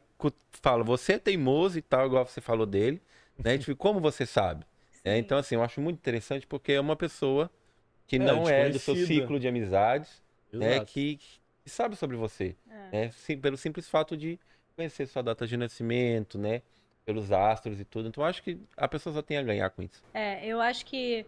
fala, você é teimoso e tal, igual você falou dele, né? E, tipo, como você sabe? É, então, assim, eu acho muito interessante porque é uma pessoa que É, não é do seu ciclo de amizades, né? Que, que sabe sobre você É. né? Sim, pelo simples fato de conhecer sua data de nascimento, né? Pelos astros e tudo. Então, acho que a pessoa só tem a ganhar com isso. É, eu acho que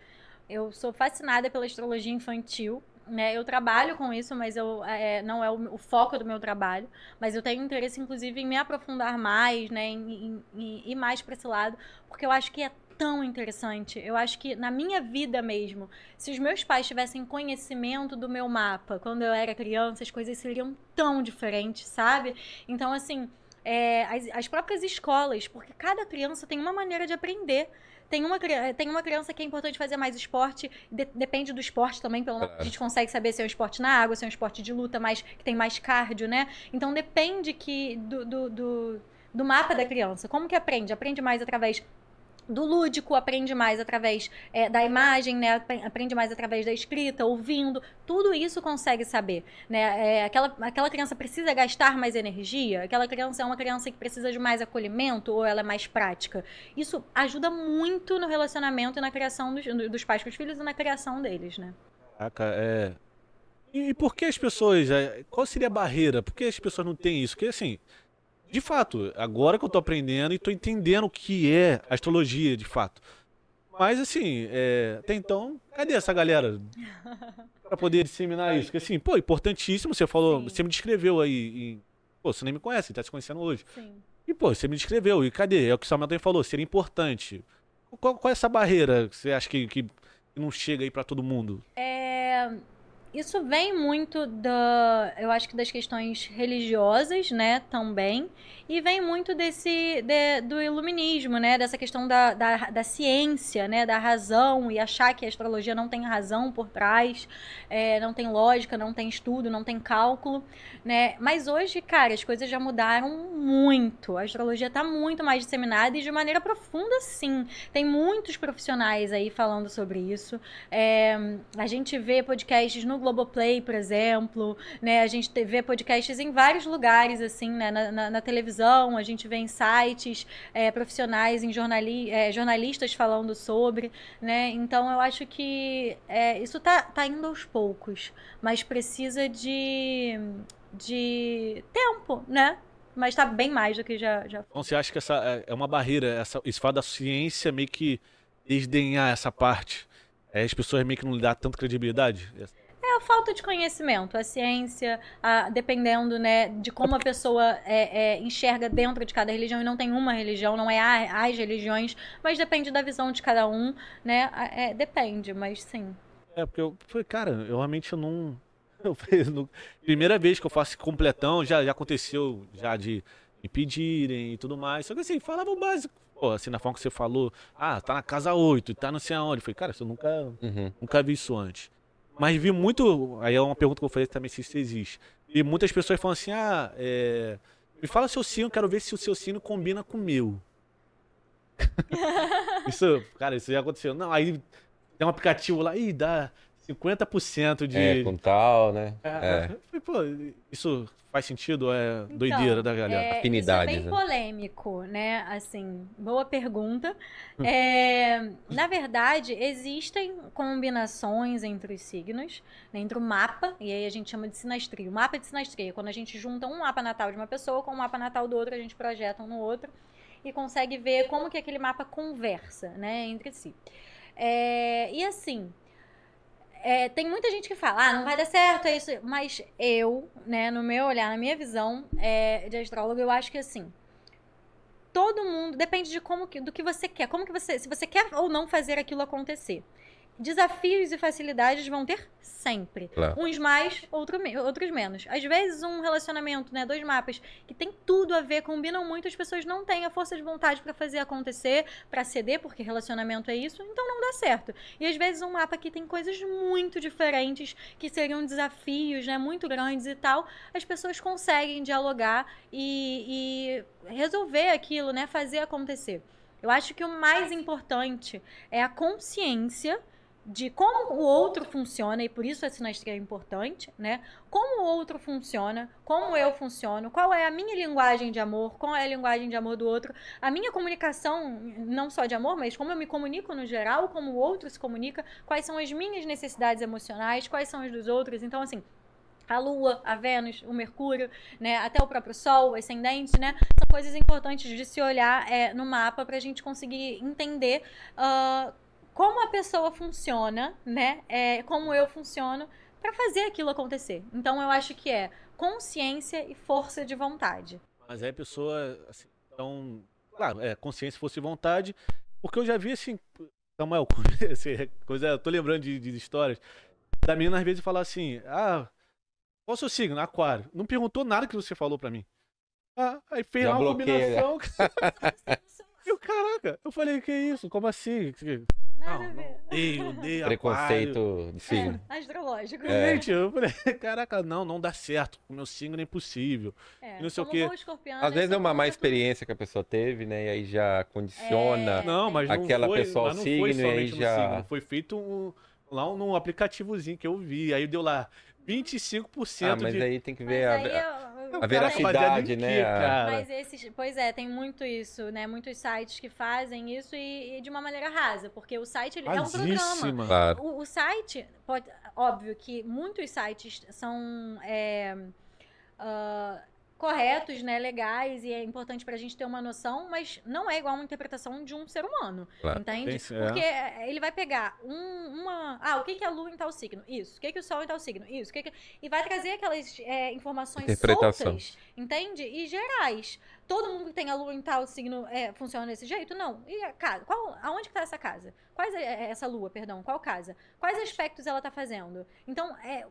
eu sou fascinada pela astrologia infantil. Né, eu trabalho com isso, mas eu, é, não é o, o, foco do meu trabalho. Mas eu tenho interesse, inclusive, em me aprofundar mais, né, em ir mais para esse lado, porque eu acho que é tão interessante. Eu acho que na minha vida mesmo, se os meus pais tivessem conhecimento do meu mapa quando eu era criança, as coisas seriam tão diferentes, sabe? Então, assim, é, as, as próprias escolas, porque cada criança tem uma maneira de aprender. Tem uma, tem uma criança que é importante fazer mais esporte, de, depende do esporte também, pelo a gente consegue saber se é um esporte na água, se é um esporte de luta, mais, que tem mais cardio, né? Então depende que do, do, do, do mapa da criança. Como que aprende? Aprende mais através do lúdico, aprende mais através é, da imagem, né? aprende mais através da escrita, ouvindo, tudo isso consegue saber. Né? É, aquela, aquela criança precisa gastar mais energia, aquela criança é uma criança que precisa de mais acolhimento ou ela é mais prática. Isso ajuda muito no relacionamento e na criação dos, dos pais com os filhos e na criação deles. Né? É. E por que as pessoas. É, qual seria a barreira? Por que as pessoas não têm isso? Porque assim, de fato, agora que eu tô aprendendo e tô entendendo o que é astrologia, de fato. Mas assim, é, até então, cadê essa galera para poder disseminar isso? Porque assim, pô, importantíssimo, você falou, Sim. você me descreveu aí, e, pô, você nem me conhece, tá se conhecendo hoje. Sim. E pô, você me descreveu, e cadê? É o que o Samuel também falou, seria importante. Qual, qual é essa barreira que você acha que, que não chega aí para todo mundo? É isso vem muito da, eu acho que das questões religiosas, né, também, e vem muito desse de, do iluminismo, né, dessa questão da, da, da, ciência, né, da razão e achar que a astrologia não tem razão por trás, é, não tem lógica, não tem estudo, não tem cálculo, né, mas hoje, cara, as coisas já mudaram muito, a astrologia está muito mais disseminada e de maneira profunda, sim, tem muitos profissionais aí falando sobre isso, é, a gente vê podcasts no Globoplay, por exemplo, né? A gente vê podcasts em vários lugares, assim, né? Na, na, na televisão, a gente vê em sites é, profissionais, em jornali é, jornalistas falando sobre, né? Então eu acho que é, isso tá, tá indo aos poucos, mas precisa de, de tempo, né? Mas tá bem mais do que já, já Então você acha que essa é, é uma barreira, essa, esse fato da ciência meio que desdenhar essa parte? É, as pessoas meio que não lhe dão tanta credibilidade? É a falta de conhecimento, a ciência, a, dependendo né, de como a pessoa é, é, enxerga dentro de cada religião, e não tem uma religião, não é a, as religiões, mas depende da visão de cada um, né? É, depende, mas sim. É, porque eu falei, cara, eu realmente não. Eu falei, no, primeira vez que eu faço completão, já, já aconteceu já de me pedirem e tudo mais. Só que assim, falava o básico. Pô, assim, na forma que você falou, ah, tá na casa 8, tá não sei aonde. Eu falei, cara, eu nunca, uhum. nunca vi isso antes. Mas vi muito. Aí é uma pergunta que eu falei também se isso existe. E muitas pessoas falam assim: ah, é, me fala seu sino, quero ver se o seu sino combina com o meu. isso, cara, isso já aconteceu. Não, aí tem um aplicativo lá, e dá 50% de. É, com tal, né? É. é. Pô, isso faz sentido? É então, doideira da galera. É, Afinidades. Isso é bem né? polêmico, né? Assim, boa pergunta. Hum. É, na verdade, existem combinações entre os signos, né, entre o mapa, e aí a gente chama de sinastria. O mapa de sinastria, quando a gente junta um mapa natal de uma pessoa com o um mapa natal do outro, a gente projeta um no outro e consegue ver como que aquele mapa conversa, né, entre si. É, e assim, é, tem muita gente que fala, ah, não vai dar certo, é isso. Mas eu, né, no meu olhar, na minha visão é, de astrólogo, eu acho que assim. Todo mundo depende de como que, do que você quer, como que você, se você quer ou não fazer aquilo acontecer. Desafios e facilidades vão ter sempre. Claro. Uns mais, outro, outros menos. Às vezes, um relacionamento, né? Dois mapas que tem tudo a ver, combinam muito, as pessoas não têm a força de vontade para fazer acontecer, para ceder, porque relacionamento é isso, então não dá certo. E às vezes, um mapa que tem coisas muito diferentes, que seriam desafios, né? Muito grandes e tal, as pessoas conseguem dialogar e, e resolver aquilo, né? Fazer acontecer. Eu acho que o mais importante é a consciência de como o outro funciona, e por isso a sinastria é importante, né? Como o outro funciona, como eu funciono, qual é a minha linguagem de amor, qual é a linguagem de amor do outro, a minha comunicação, não só de amor, mas como eu me comunico no geral, como o outro se comunica, quais são as minhas necessidades emocionais, quais são as dos outros. Então, assim, a Lua, a Vênus, o Mercúrio, né, até o próprio Sol, o ascendente, né, são coisas importantes de se olhar é, no mapa para a gente conseguir entender uh, como a pessoa funciona, né? É, como eu funciono para fazer aquilo acontecer. Então eu acho que é consciência e força de vontade. Mas aí a pessoa, assim, então, claro, é, consciência, força de vontade, porque eu já vi assim, Samuel, coisa, eu tô lembrando de, de histórias, da menina às vezes falar assim, ah, qual o seu signo? Aquário. Não perguntou nada que você falou pra mim. Ah, aí fez Já uma bloqueia. combinação. eu, caraca, eu falei, que isso? Como assim? Nada Não, a não, ver. odeio, odeio aquário. Preconceito de signo. É, astrológico. É. Gente, eu falei, caraca, não, não dá certo. O meu signo é impossível. É, não sei o quê. Às vezes é uma má experiência que a pessoa teve, né? E aí já condiciona. É. Não, mas não Aquela foi, pessoa mas não signo, foi e aí já- signo. Foi feito um, lá num aplicativozinho que eu vi. Aí deu lá 25% Ah, mas de. aí tem que Mas ver a, aí eu- eu- a veracidade, né? A-? Mas esses, pois é, tem muito isso, né? Muitos sites que fazem isso e, e de uma maneira rasa, porque o site ele é um programa. Claro. O, o site, pode, óbvio que muitos sites são é, ah, corretos, né, legais, e é importante pra gente ter uma noção, mas não é igual uma interpretação de um ser humano, Claro. entende? Sim, é. Porque é, ele vai pegar um- uma... Ah, o que que é a lua em tal signo? Isso. O que que o sol em tal signo? Isso. O que que... E vai trazer aquelas é, informações Interpretação. soltas, entende? E gerais. Todo mundo que tem a lua em tal signo é, funciona desse jeito? Não. E a casa? Qual, aonde que tá essa casa? Quais é, é essa lua, perdão? Qual casa? Quais aspectos ela tá fazendo? Então, é,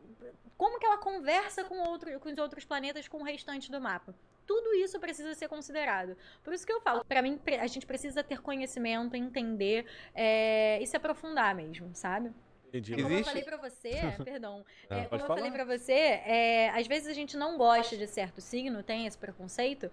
como que ela conversa com, outro, com os outros planetas, com o restante do mapa? Tudo isso precisa ser considerado. Por isso que eu falo, pra mim, a gente precisa ter conhecimento, entender é, e se aprofundar mesmo, sabe? Entendi. Como eu Existe- falei pra você, perdão, Ah, é, como eu falar. falei pra você, é, às vezes a gente não gosta de certo signo, tem esse preconceito,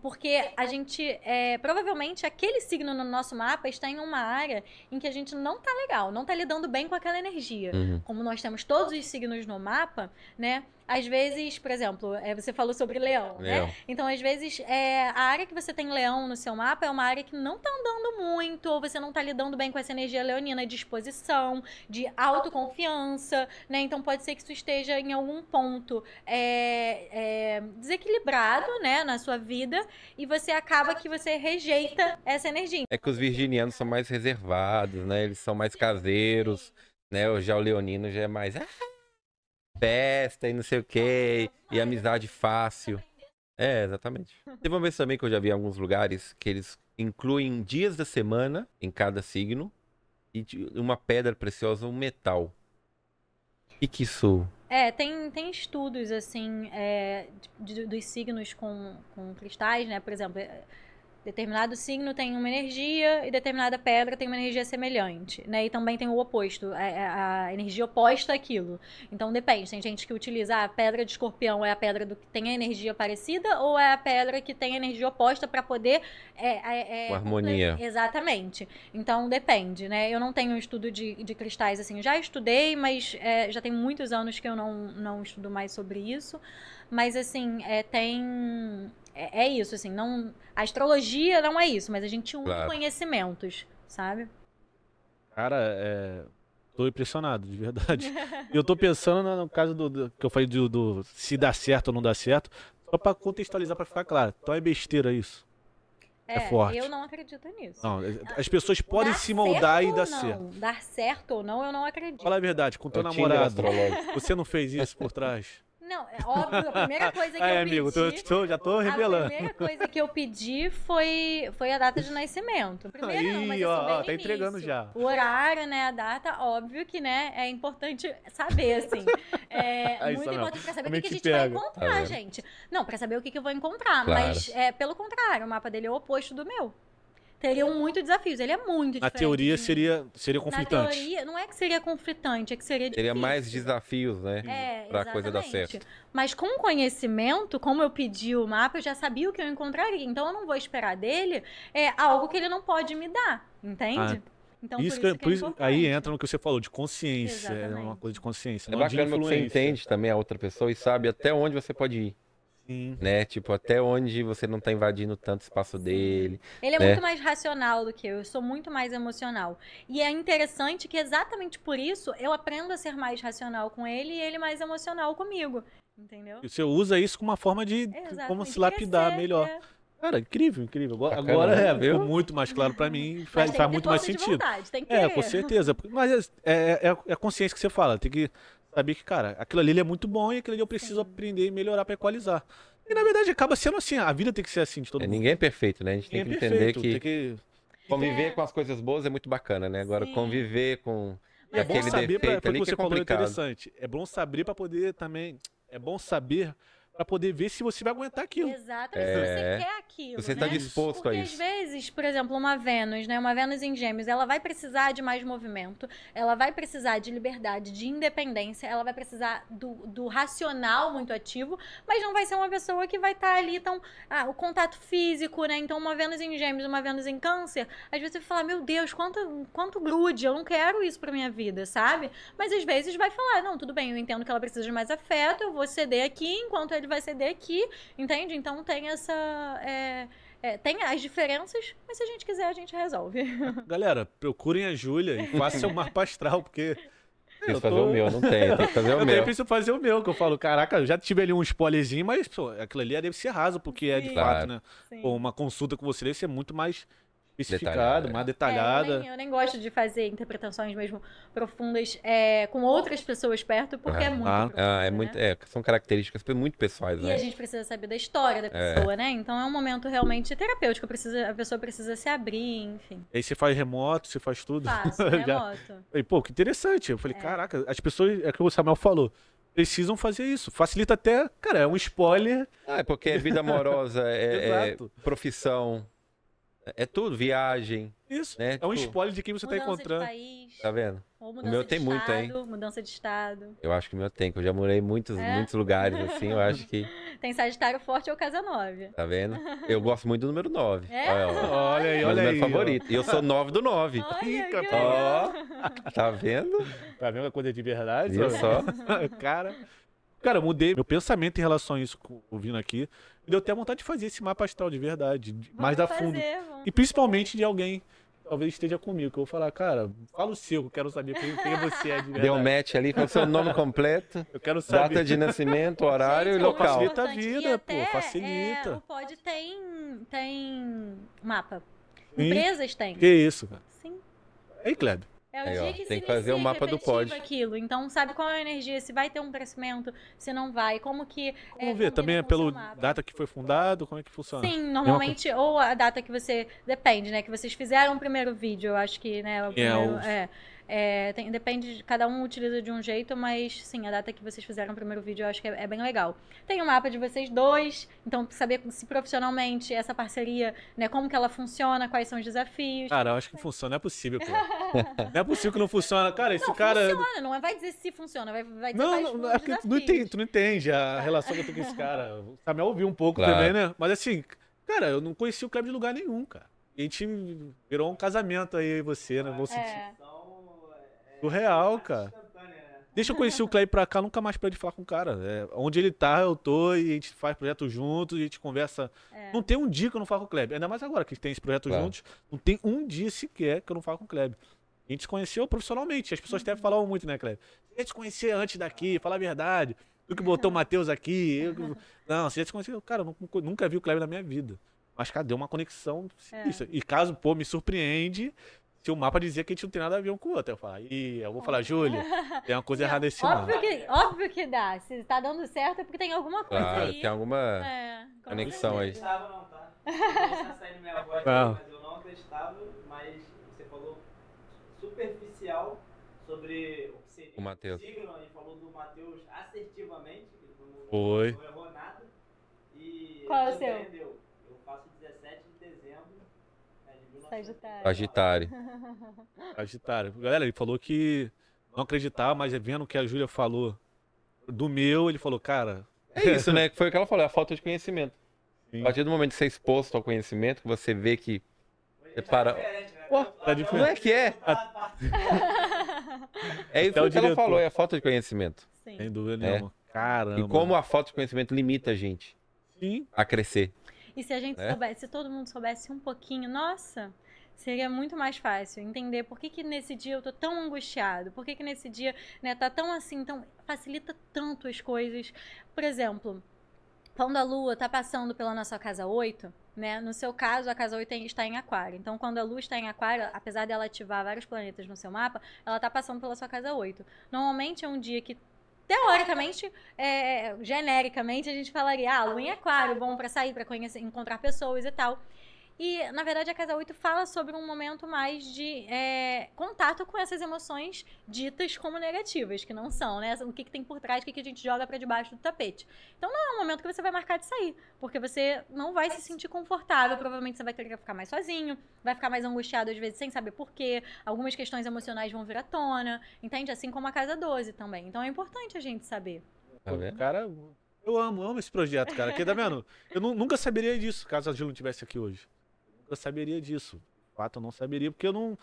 porque a gente, é, provavelmente aquele signo no nosso mapa está em uma área em que a gente não tá legal, não tá lidando bem com aquela energia. Uhum. Como nós temos todos os signos no mapa, né? Às vezes, por exemplo, é, você falou sobre leão, né? Leão. Então, às vezes, é, a área que você tem leão no seu mapa é uma área que não tá andando muito, ou você não tá lidando bem com essa energia leonina de disposição, de autoconfiança, né? Então, pode ser que isso esteja em algum ponto é, é, desequilibrado, né, na sua vida, e você acaba que você rejeita essa energia. É que os virginianos são mais reservados, né? Eles são mais caseiros, né? Já o leonino já é mais ah, festa e não sei o quê, e amizade fácil. É, exatamente. Teve uma vez também que eu já vi em alguns lugares que eles incluem dias da semana em cada signo e de- uma pedra preciosa, um metal. E que isso É, tem, tem estudos, assim, é, de- dos signos com, com cristais, né? Por exemplo, determinado signo tem uma energia e determinada pedra tem uma energia semelhante, né? E também tem o oposto, a, a- a energia oposta àquilo. Então depende, tem gente que utiliza ah, a pedra de escorpião é a pedra do que tem a energia parecida ou é a pedra que tem a energia oposta para poder... É, é, é, harmonia. Exatamente. Então depende, né? Eu não tenho um estudo de, de cristais assim. Já estudei, mas é, já tem muitos anos que eu não, não estudo mais sobre isso. Mas assim, é, tem. É, é isso, assim, não. A astrologia não é isso, mas a gente une Claro. conhecimentos, sabe? Cara, é. Tô impressionado, de verdade. E eu tô pensando no, caso do, do- que eu falei do, do se dá certo ou não dá certo. Só pra contextualizar, pra ficar claro. Então é besteira isso. É forte. Eu não acredito nisso. Não, as pessoas podem Dar se moldar e dar não, certo. Dar certo ou não, eu não acredito. Fala a verdade, com teu é o Tinder namorado. Você não fez isso por trás? Não, é óbvio, a primeira coisa que Ai, eu amigo, pedi... tô- tô- já tô A revelando. primeira coisa que eu pedi foi, foi a data de nascimento. Primeiro não, mas assim, ó, ó, no tá entregando já. O horário, né, a data, óbvio que, né, é importante saber, assim. É Aí, muito importante pra saber o que, é que a gente vai pega? encontrar, Tá gente. Não, pra saber o que, que eu vou encontrar, Claro. mas é pelo contrário, o mapa dele é o oposto do meu. Teriam muito desafios, ele é muito Na diferente teoria de mim. seria, seria Na conflitante. teoria, não é que seria conflitante, é que seria difícil. mais desafios, né? É, pra coisa dar exatamente. certo. Mas com conhecimento, como eu pedi o mapa, eu já sabia o que eu encontraria. Então eu não vou esperar dele é algo que ele não pode me dar, entende? Então isso por que, isso, por isso- é aí entra no que você falou, de consciência. É uma Exatamente. coisa de consciência. É bacana que você entende também a outra pessoa e sabe até onde você pode ir, Sim. né? Tipo, até onde você não tá invadindo tanto espaço dele. Ele é né? muito mais racional do que eu, eu sou muito mais emocional. E é interessante que exatamente por isso eu aprendo a ser mais racional com ele e ele mais emocional comigo. Entendeu? E você usa isso como uma forma de como se lapidar Crescer, melhor. é. Cara, incrível, incrível. Agora, Bacana, agora né? é, Viu? ficou muito mais claro pra mim, faz, tem faz muito mais sentido. vontade, tem que É, com certeza. Mas é, é, é a consciência que você fala. Tem que saber que, cara, aquilo ali ele é muito bom e aquilo ali eu preciso aprender e melhorar pra equalizar. E na verdade acaba sendo assim, a vida tem que ser assim de todo É, mundo. ninguém é perfeito, né? A gente tem Ninguém que é entender perfeito, que tem que conviver É. com as coisas boas é muito bacana, né? Agora, Sim. conviver com É bom saber, pra, defeito ali que você é falou complicado. interessante. É bom saber pra poder também. É bom saber pra poder ver se você vai aguentar aquilo. Exatamente, É. se você quer aquilo. Você tá né? disposto Porque a às isso. vezes, por exemplo, uma Vênus, né? Uma Vênus em Gêmeos, ela vai precisar de mais movimento, ela vai precisar de liberdade, de independência, ela vai precisar do, do racional muito ativo, mas não vai ser uma pessoa que vai estar ali tão. Ah, o contato físico, né? Então, uma Vênus em Gêmeos, uma Vênus em Câncer, às vezes você fala, meu Deus, quanto, quanto grude, eu não quero isso pra minha vida, sabe? Mas às vezes vai falar, não, tudo bem, eu entendo que ela precisa de mais afeto, eu vou ceder aqui, enquanto ele vai ceder aqui, entende? Então tem essa. é, é, tem as diferenças, mas se a gente quiser, a gente resolve. Galera, procurem a Júlia e façam o mapa astral, porque. Preciso eu fazer tô- o meu, não tem, tem que fazer o Eu também meu. preciso fazer o meu, que eu falo, caraca, eu já tive ali um spoilerzinho, mas pô, aquilo ali deve ser raso, porque é de Sim. fato, Claro. né? Sim. Pô, uma consulta com você deve ser muito mais especificado, Detalhada. mais É, detalhada. eu, nem, eu nem gosto de fazer interpretações mesmo profundas é, com outras pessoas perto, porque é muito ah, profundo, Ah, é né? muito, é, são características muito pessoais, E né? a gente precisa saber da história da É. pessoa, né? Então é um momento realmente terapêutico. Precisa, a pessoa precisa se abrir, enfim. Aí você faz remoto, você faz tudo. Já- remoto. Falei, pô, que interessante. Eu falei, É. caraca, as pessoas, é o que o Samuel falou, precisam fazer isso. Facilita até, cara, é um spoiler. Ah, é porque é vida amorosa, é, é profissão, é tudo, viagem, Isso. né? É um Tipo, spoiler de quem você tá mudança encontrando. de país, Tá vendo? ou mudança meu tem muito, estado, hein? mudança de estado. Eu acho que o meu tem, que eu já morei em muitos, É? muitos lugares, assim, eu acho que, Tem Sagitário Forte ou Casa 9. tá vendo? Eu gosto muito do número 9. É? Olha, ó. Olha aí, Meu olha número aí. ó. favorito. E eu sou 9 do 9. Olha, pô. legal. Tá vendo? Tá vendo a coisa de verdade? Viu só? cara. Cara, eu mudei meu pensamento em relação a isso com- ouvindo aqui. Me deu até vontade de fazer esse mapa astral de verdade, de- mais a fundo. fazer, vamos. E principalmente de alguém que talvez esteja comigo. Que eu vou falar, cara, fala o seu, eu quero saber quem, quem você é de verdade. Deu um match ali com o seu nome completo, Eu quero saber. data de nascimento, horário Gente, e local. Facilita a vida, pô, facilita. é, o Pod tem, tem mapa. Sim. Empresas têm. Que isso, cara. Sim. Aí, Kleber. É o Aí, ó, dia que tem se que fazer o mapa do pod. aquilo. Então, sabe qual é a energia? Se vai ter um crescimento, se não vai. Como que. Vamos é, ver, também é pelo mapa. data que foi fundado, como é que funciona? Sim, normalmente, ou a data que você. Depende, né? Que vocês fizeram o primeiro vídeo, eu acho que, né? O primeiro, os- é, é, tem- depende, de- cada um utiliza de um jeito, mas sim, a data que vocês fizeram o primeiro vídeo eu acho que é, é bem legal. Tem o mapa de vocês dois, então saber se profissionalmente essa parceria, né? Como que ela funciona, quais são os desafios. Cara, eu acho que funciona, não é possível, pô. não é possível que não funcione. Cara, esse não, cara. funciona, não vai dizer se funciona, vai, vai dizer Não, não, é porque tu não, entende, tu não entende a relação que eu tenho com esse cara. O Samuel ouviu um pouco Claro. também, né? Mas assim, cara, eu não conheci o Kleber de lugar nenhum, cara. E a gente virou um casamento aí, e você, né? Vou sentir. É. real, cara. Deixa eu conhecer o Kleber pra cá, nunca mais parei de falar com o cara. É, onde ele tá, eu tô, e a gente faz projeto juntos, e a gente conversa. É. Não tem um dia que eu não falo com o Kleber. Ainda mais agora que a gente tem esse projeto Claro. juntos. Não tem um dia sequer que eu não falo com o Kleber. A gente se conheceu profissionalmente. As pessoas até falavam muito, né, Kleber? Você ia te conhecer antes daqui, falar a verdade. Tu que botou o Matheus aqui. eu que- Não, você ia te conhecer. Cara, eu nunca, nunca vi o Kleber na minha vida. Mas cadê uma conexão É. sinistra? E caso, pô, me surpreende se o mapa dizia que a gente não tem nada a ver um com o outro. Eu falo, Ih, eu vou falar, Júlia, tem uma coisa errada nesse mapa. Óbvio que, óbvio que dá. Se tá dando certo é porque tem alguma coisa Claro, aí. tem alguma É, conexão aí. acreditava não, tá? Não saindo minha voz, Não. mas eu não acreditava, mas você falou superficial sobre o que seria O Matheus. signo e falou do Matheus assertivamente, ele não, Foi. não errou nada. E Qual é o ele seu? surpreendeu. Eu faço 17 de dezembro né, de 1900. Sagitário. Sagitário. Sagitário. Galera, ele falou que não acreditava, mas vendo o que a Júlia falou do meu, ele falou, cara, É isso, né? Que foi o que ela falou, é a falta de conhecimento. Sim. A partir do momento que você é exposto ao conhecimento, que você vê que. Você para. Diferente, né? Pô, tá Não diferente. é que é. É isso Até o que ela falou, é a falta de conhecimento. Sim. Sem dúvida É. nenhuma. Caramba. E como a falta de conhecimento limita a gente Sim. a crescer. E se a gente É? soubesse, se todo mundo soubesse um pouquinho, nossa, seria muito mais fácil entender por que, que nesse dia eu tô tão angustiado, por que, que nesse dia né, tá tão assim, então facilita tanto as coisas. Por exemplo, quando a lua tá passando pela nossa casa 8, Né? No seu caso, a casa 8 está em aquário. Então, quando a lua está em aquário, apesar dela ativar vários planetas no seu mapa, ela está passando pela sua casa 8. Normalmente é um dia que teoricamente, é, genericamente, a gente falaria, ah, lua em aquário, bom para sair, para conhecer, encontrar pessoas e tal. E, na verdade, a Casa 8 fala sobre um momento mais de é, contato com essas emoções ditas como negativas, que não são, né? O que, que tem por trás, o que, que a gente joga para debaixo do tapete. Então, não é um momento que você vai marcar de sair, porque você não vai se sentir confortável. Provavelmente você vai ter que ficar mais sozinho, vai ficar mais angustiado, às vezes, sem saber porquê. Algumas questões emocionais vão vir à tona, entende? Assim como a Casa 12 também. Então, é importante a gente saber. Tá vendo? Cara, eu amo, amo esse projeto, cara. Aqui, tá vendo? Eu nu- nunca saberia disso caso a Gil não estivesse aqui hoje. Eu saberia disso. De fato, eu não saberia, porque eu não.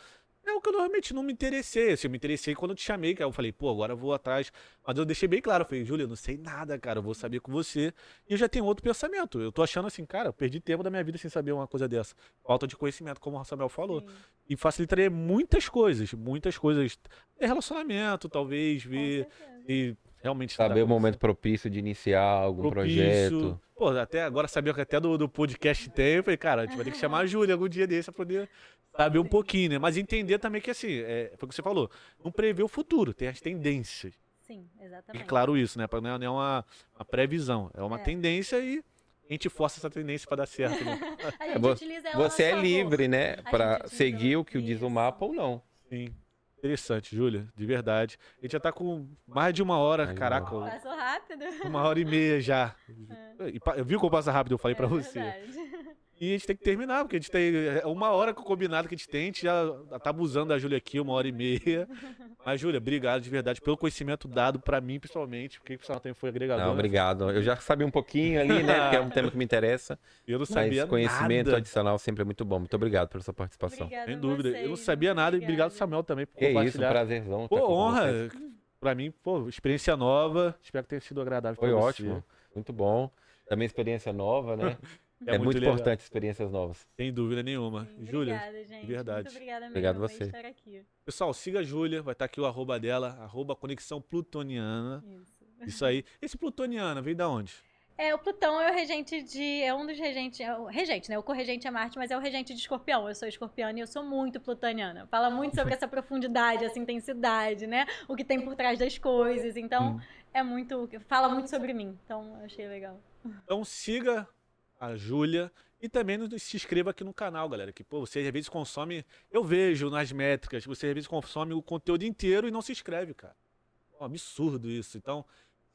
É o que eu normalmente não me interessei. Assim, eu me interessei quando eu te chamei, cara. Eu falei, pô, agora eu vou atrás. Mas eu deixei bem claro. Eu falei, Júlia, eu não sei nada, cara. Eu vou saber com você. E eu já tenho outro pensamento. Eu tô achando assim, cara, eu perdi tempo da minha vida sem saber uma coisa dessa. Falta de conhecimento, como o Samuel falou. Sim, E facilitaria muitas coisas. Muitas coisas. É relacionamento, talvez, ver. E realmente. Saber o momento propício de iniciar algum projeto. Pô, até agora sabia que até do, do podcast tem. Eu falei, cara, a gente vai ter que chamar a Júlia algum dia desse pra poder saber um pouquinho, né? Mas entender também que, assim, é, foi o que você falou, não prevê o futuro, tem as tendências. Sim, exatamente. claro isso, né? Pra- Não é não é uma, uma previsão, é uma É. tendência e a gente força essa tendência pra dar certo, né? A gente Vo- utiliza ela a Você é favor. livre, né? A Pra gente utiliza seguir o que diz o mapa ou não. Sim. Interessante, Júlia, de verdade. A gente já tá com mais de uma hora, de caraca, Passou rápido. uma hora e meia já. E pa- Viu como passa rápido? Eu falei pra É você. verdade. E a gente tem que terminar, porque a gente tem é uma hora com o combinado que a gente tem, a gente já tá abusando da Júlia aqui, uma hora e meia. Mas, Júlia, obrigado de verdade pelo conhecimento dado pra mim, principalmente, porque o pessoal também foi agregador. Não, né? obrigado. Eu já sabia um pouquinho ali, né? Porque é um tema que me interessa. Eu não Mas sabia conhecimento nada. adicional sempre é muito bom. Muito obrigado pela sua participação. Obrigada Sem dúvida. vocês, eu não sabia nada e obrigado. Samuel, também, por Que isso, um compartilhar. prazerzão. Pô, com honra. Pra mim, pô, experiência nova. Espero que tenha sido agradável Foi pra você. ótimo. Muito bom. Também experiência nova, né? É, É, muito, legal. importante experiências novas. Sem dúvida nenhuma. Sim, Júlia, Obrigada, gente. verdade. Muito obrigada mesmo. Obrigado você. estar aqui. pessoal, siga a Júlia, vai estar aqui o arroba dela, arroba Conexão Plutoniana. Isso. Isso aí. Esse Plutoniana veio da onde? É, o Plutão é o regente de. É um dos regentes. É o regente, né? O corregente é Marte, mas é o regente de escorpião. Eu sou escorpiana e eu sou muito plutoniana. Fala muito sobre essa profundidade, essa intensidade, né? O que tem por trás das coisas. Então, Hum. é muito. Fala muito sobre mim. Então, eu achei legal. Então siga a Júlia e também se inscreva aqui no canal, galera. Que, pô, você às vezes consome. Eu vejo nas métricas, você às vezes consome o conteúdo inteiro e não se inscreve, cara. Pô, absurdo isso. Então,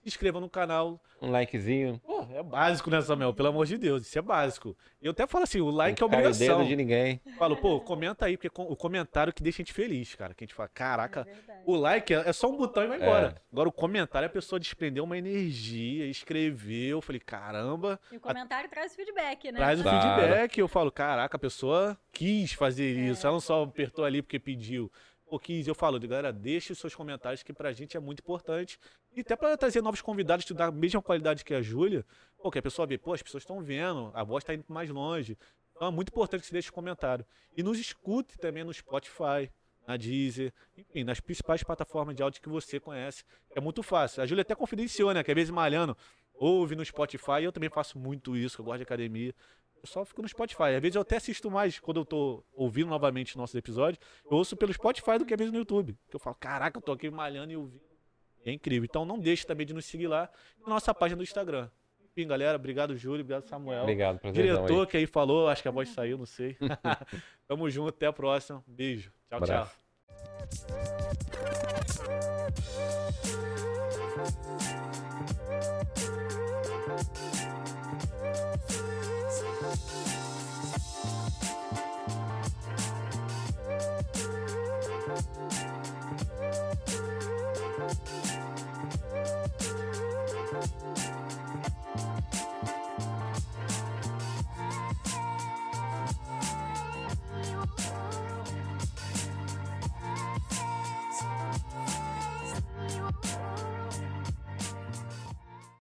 se inscreva no canal. Um likezinho. Pô, é básico, né, Samuel? Pelo amor de Deus, isso é básico. Eu até falo assim, o like é não o obrigação. dedo de ninguém. Falo, pô, comenta aí, porque o comentário que deixa a gente feliz, cara. Que a gente fala, caraca, É o like é é só um botão e vai embora. É. Agora o comentário, a pessoa desprendeu uma energia, escreveu. Eu falei, caramba, E o comentário traz feedback, né? traz o Claro. feedback. Eu falo, caraca, a pessoa quis fazer isso. Ela não só apertou ali porque pediu. Pô, quis. Eu falo, galera, deixe os seus comentários, que pra gente é muito importante. E até pra trazer novos convidados que dá a mesma qualidade que a Júlia. Que a pessoa vê, pô, as pessoas estão vendo, a voz tá indo mais longe. Então é muito importante que você deixe comentário. E nos escute também no Spotify, na Deezer, enfim, nas principais plataformas de áudio que você conhece. É muito fácil. A Júlia até confidenciou, né? Que às vezes malhando, ouve no Spotify. Eu também faço muito isso, eu gosto de academia. Eu só fico no Spotify. Às vezes eu até assisto mais quando eu tô ouvindo novamente nossos episódios. Eu ouço pelo Spotify do que às vezes no YouTube. Que eu falo, caraca, eu tô aqui malhando e ouvindo. É incrível. Então não deixe também de nos seguir lá na nossa página do Instagram. Enfim, galera, obrigado, Júlio, obrigado, Samuel. Obrigado, Diretor aí. que aí falou, acho que a voz saiu, não sei. Tamo junto, até a próxima. Beijo. Tchau, tchau.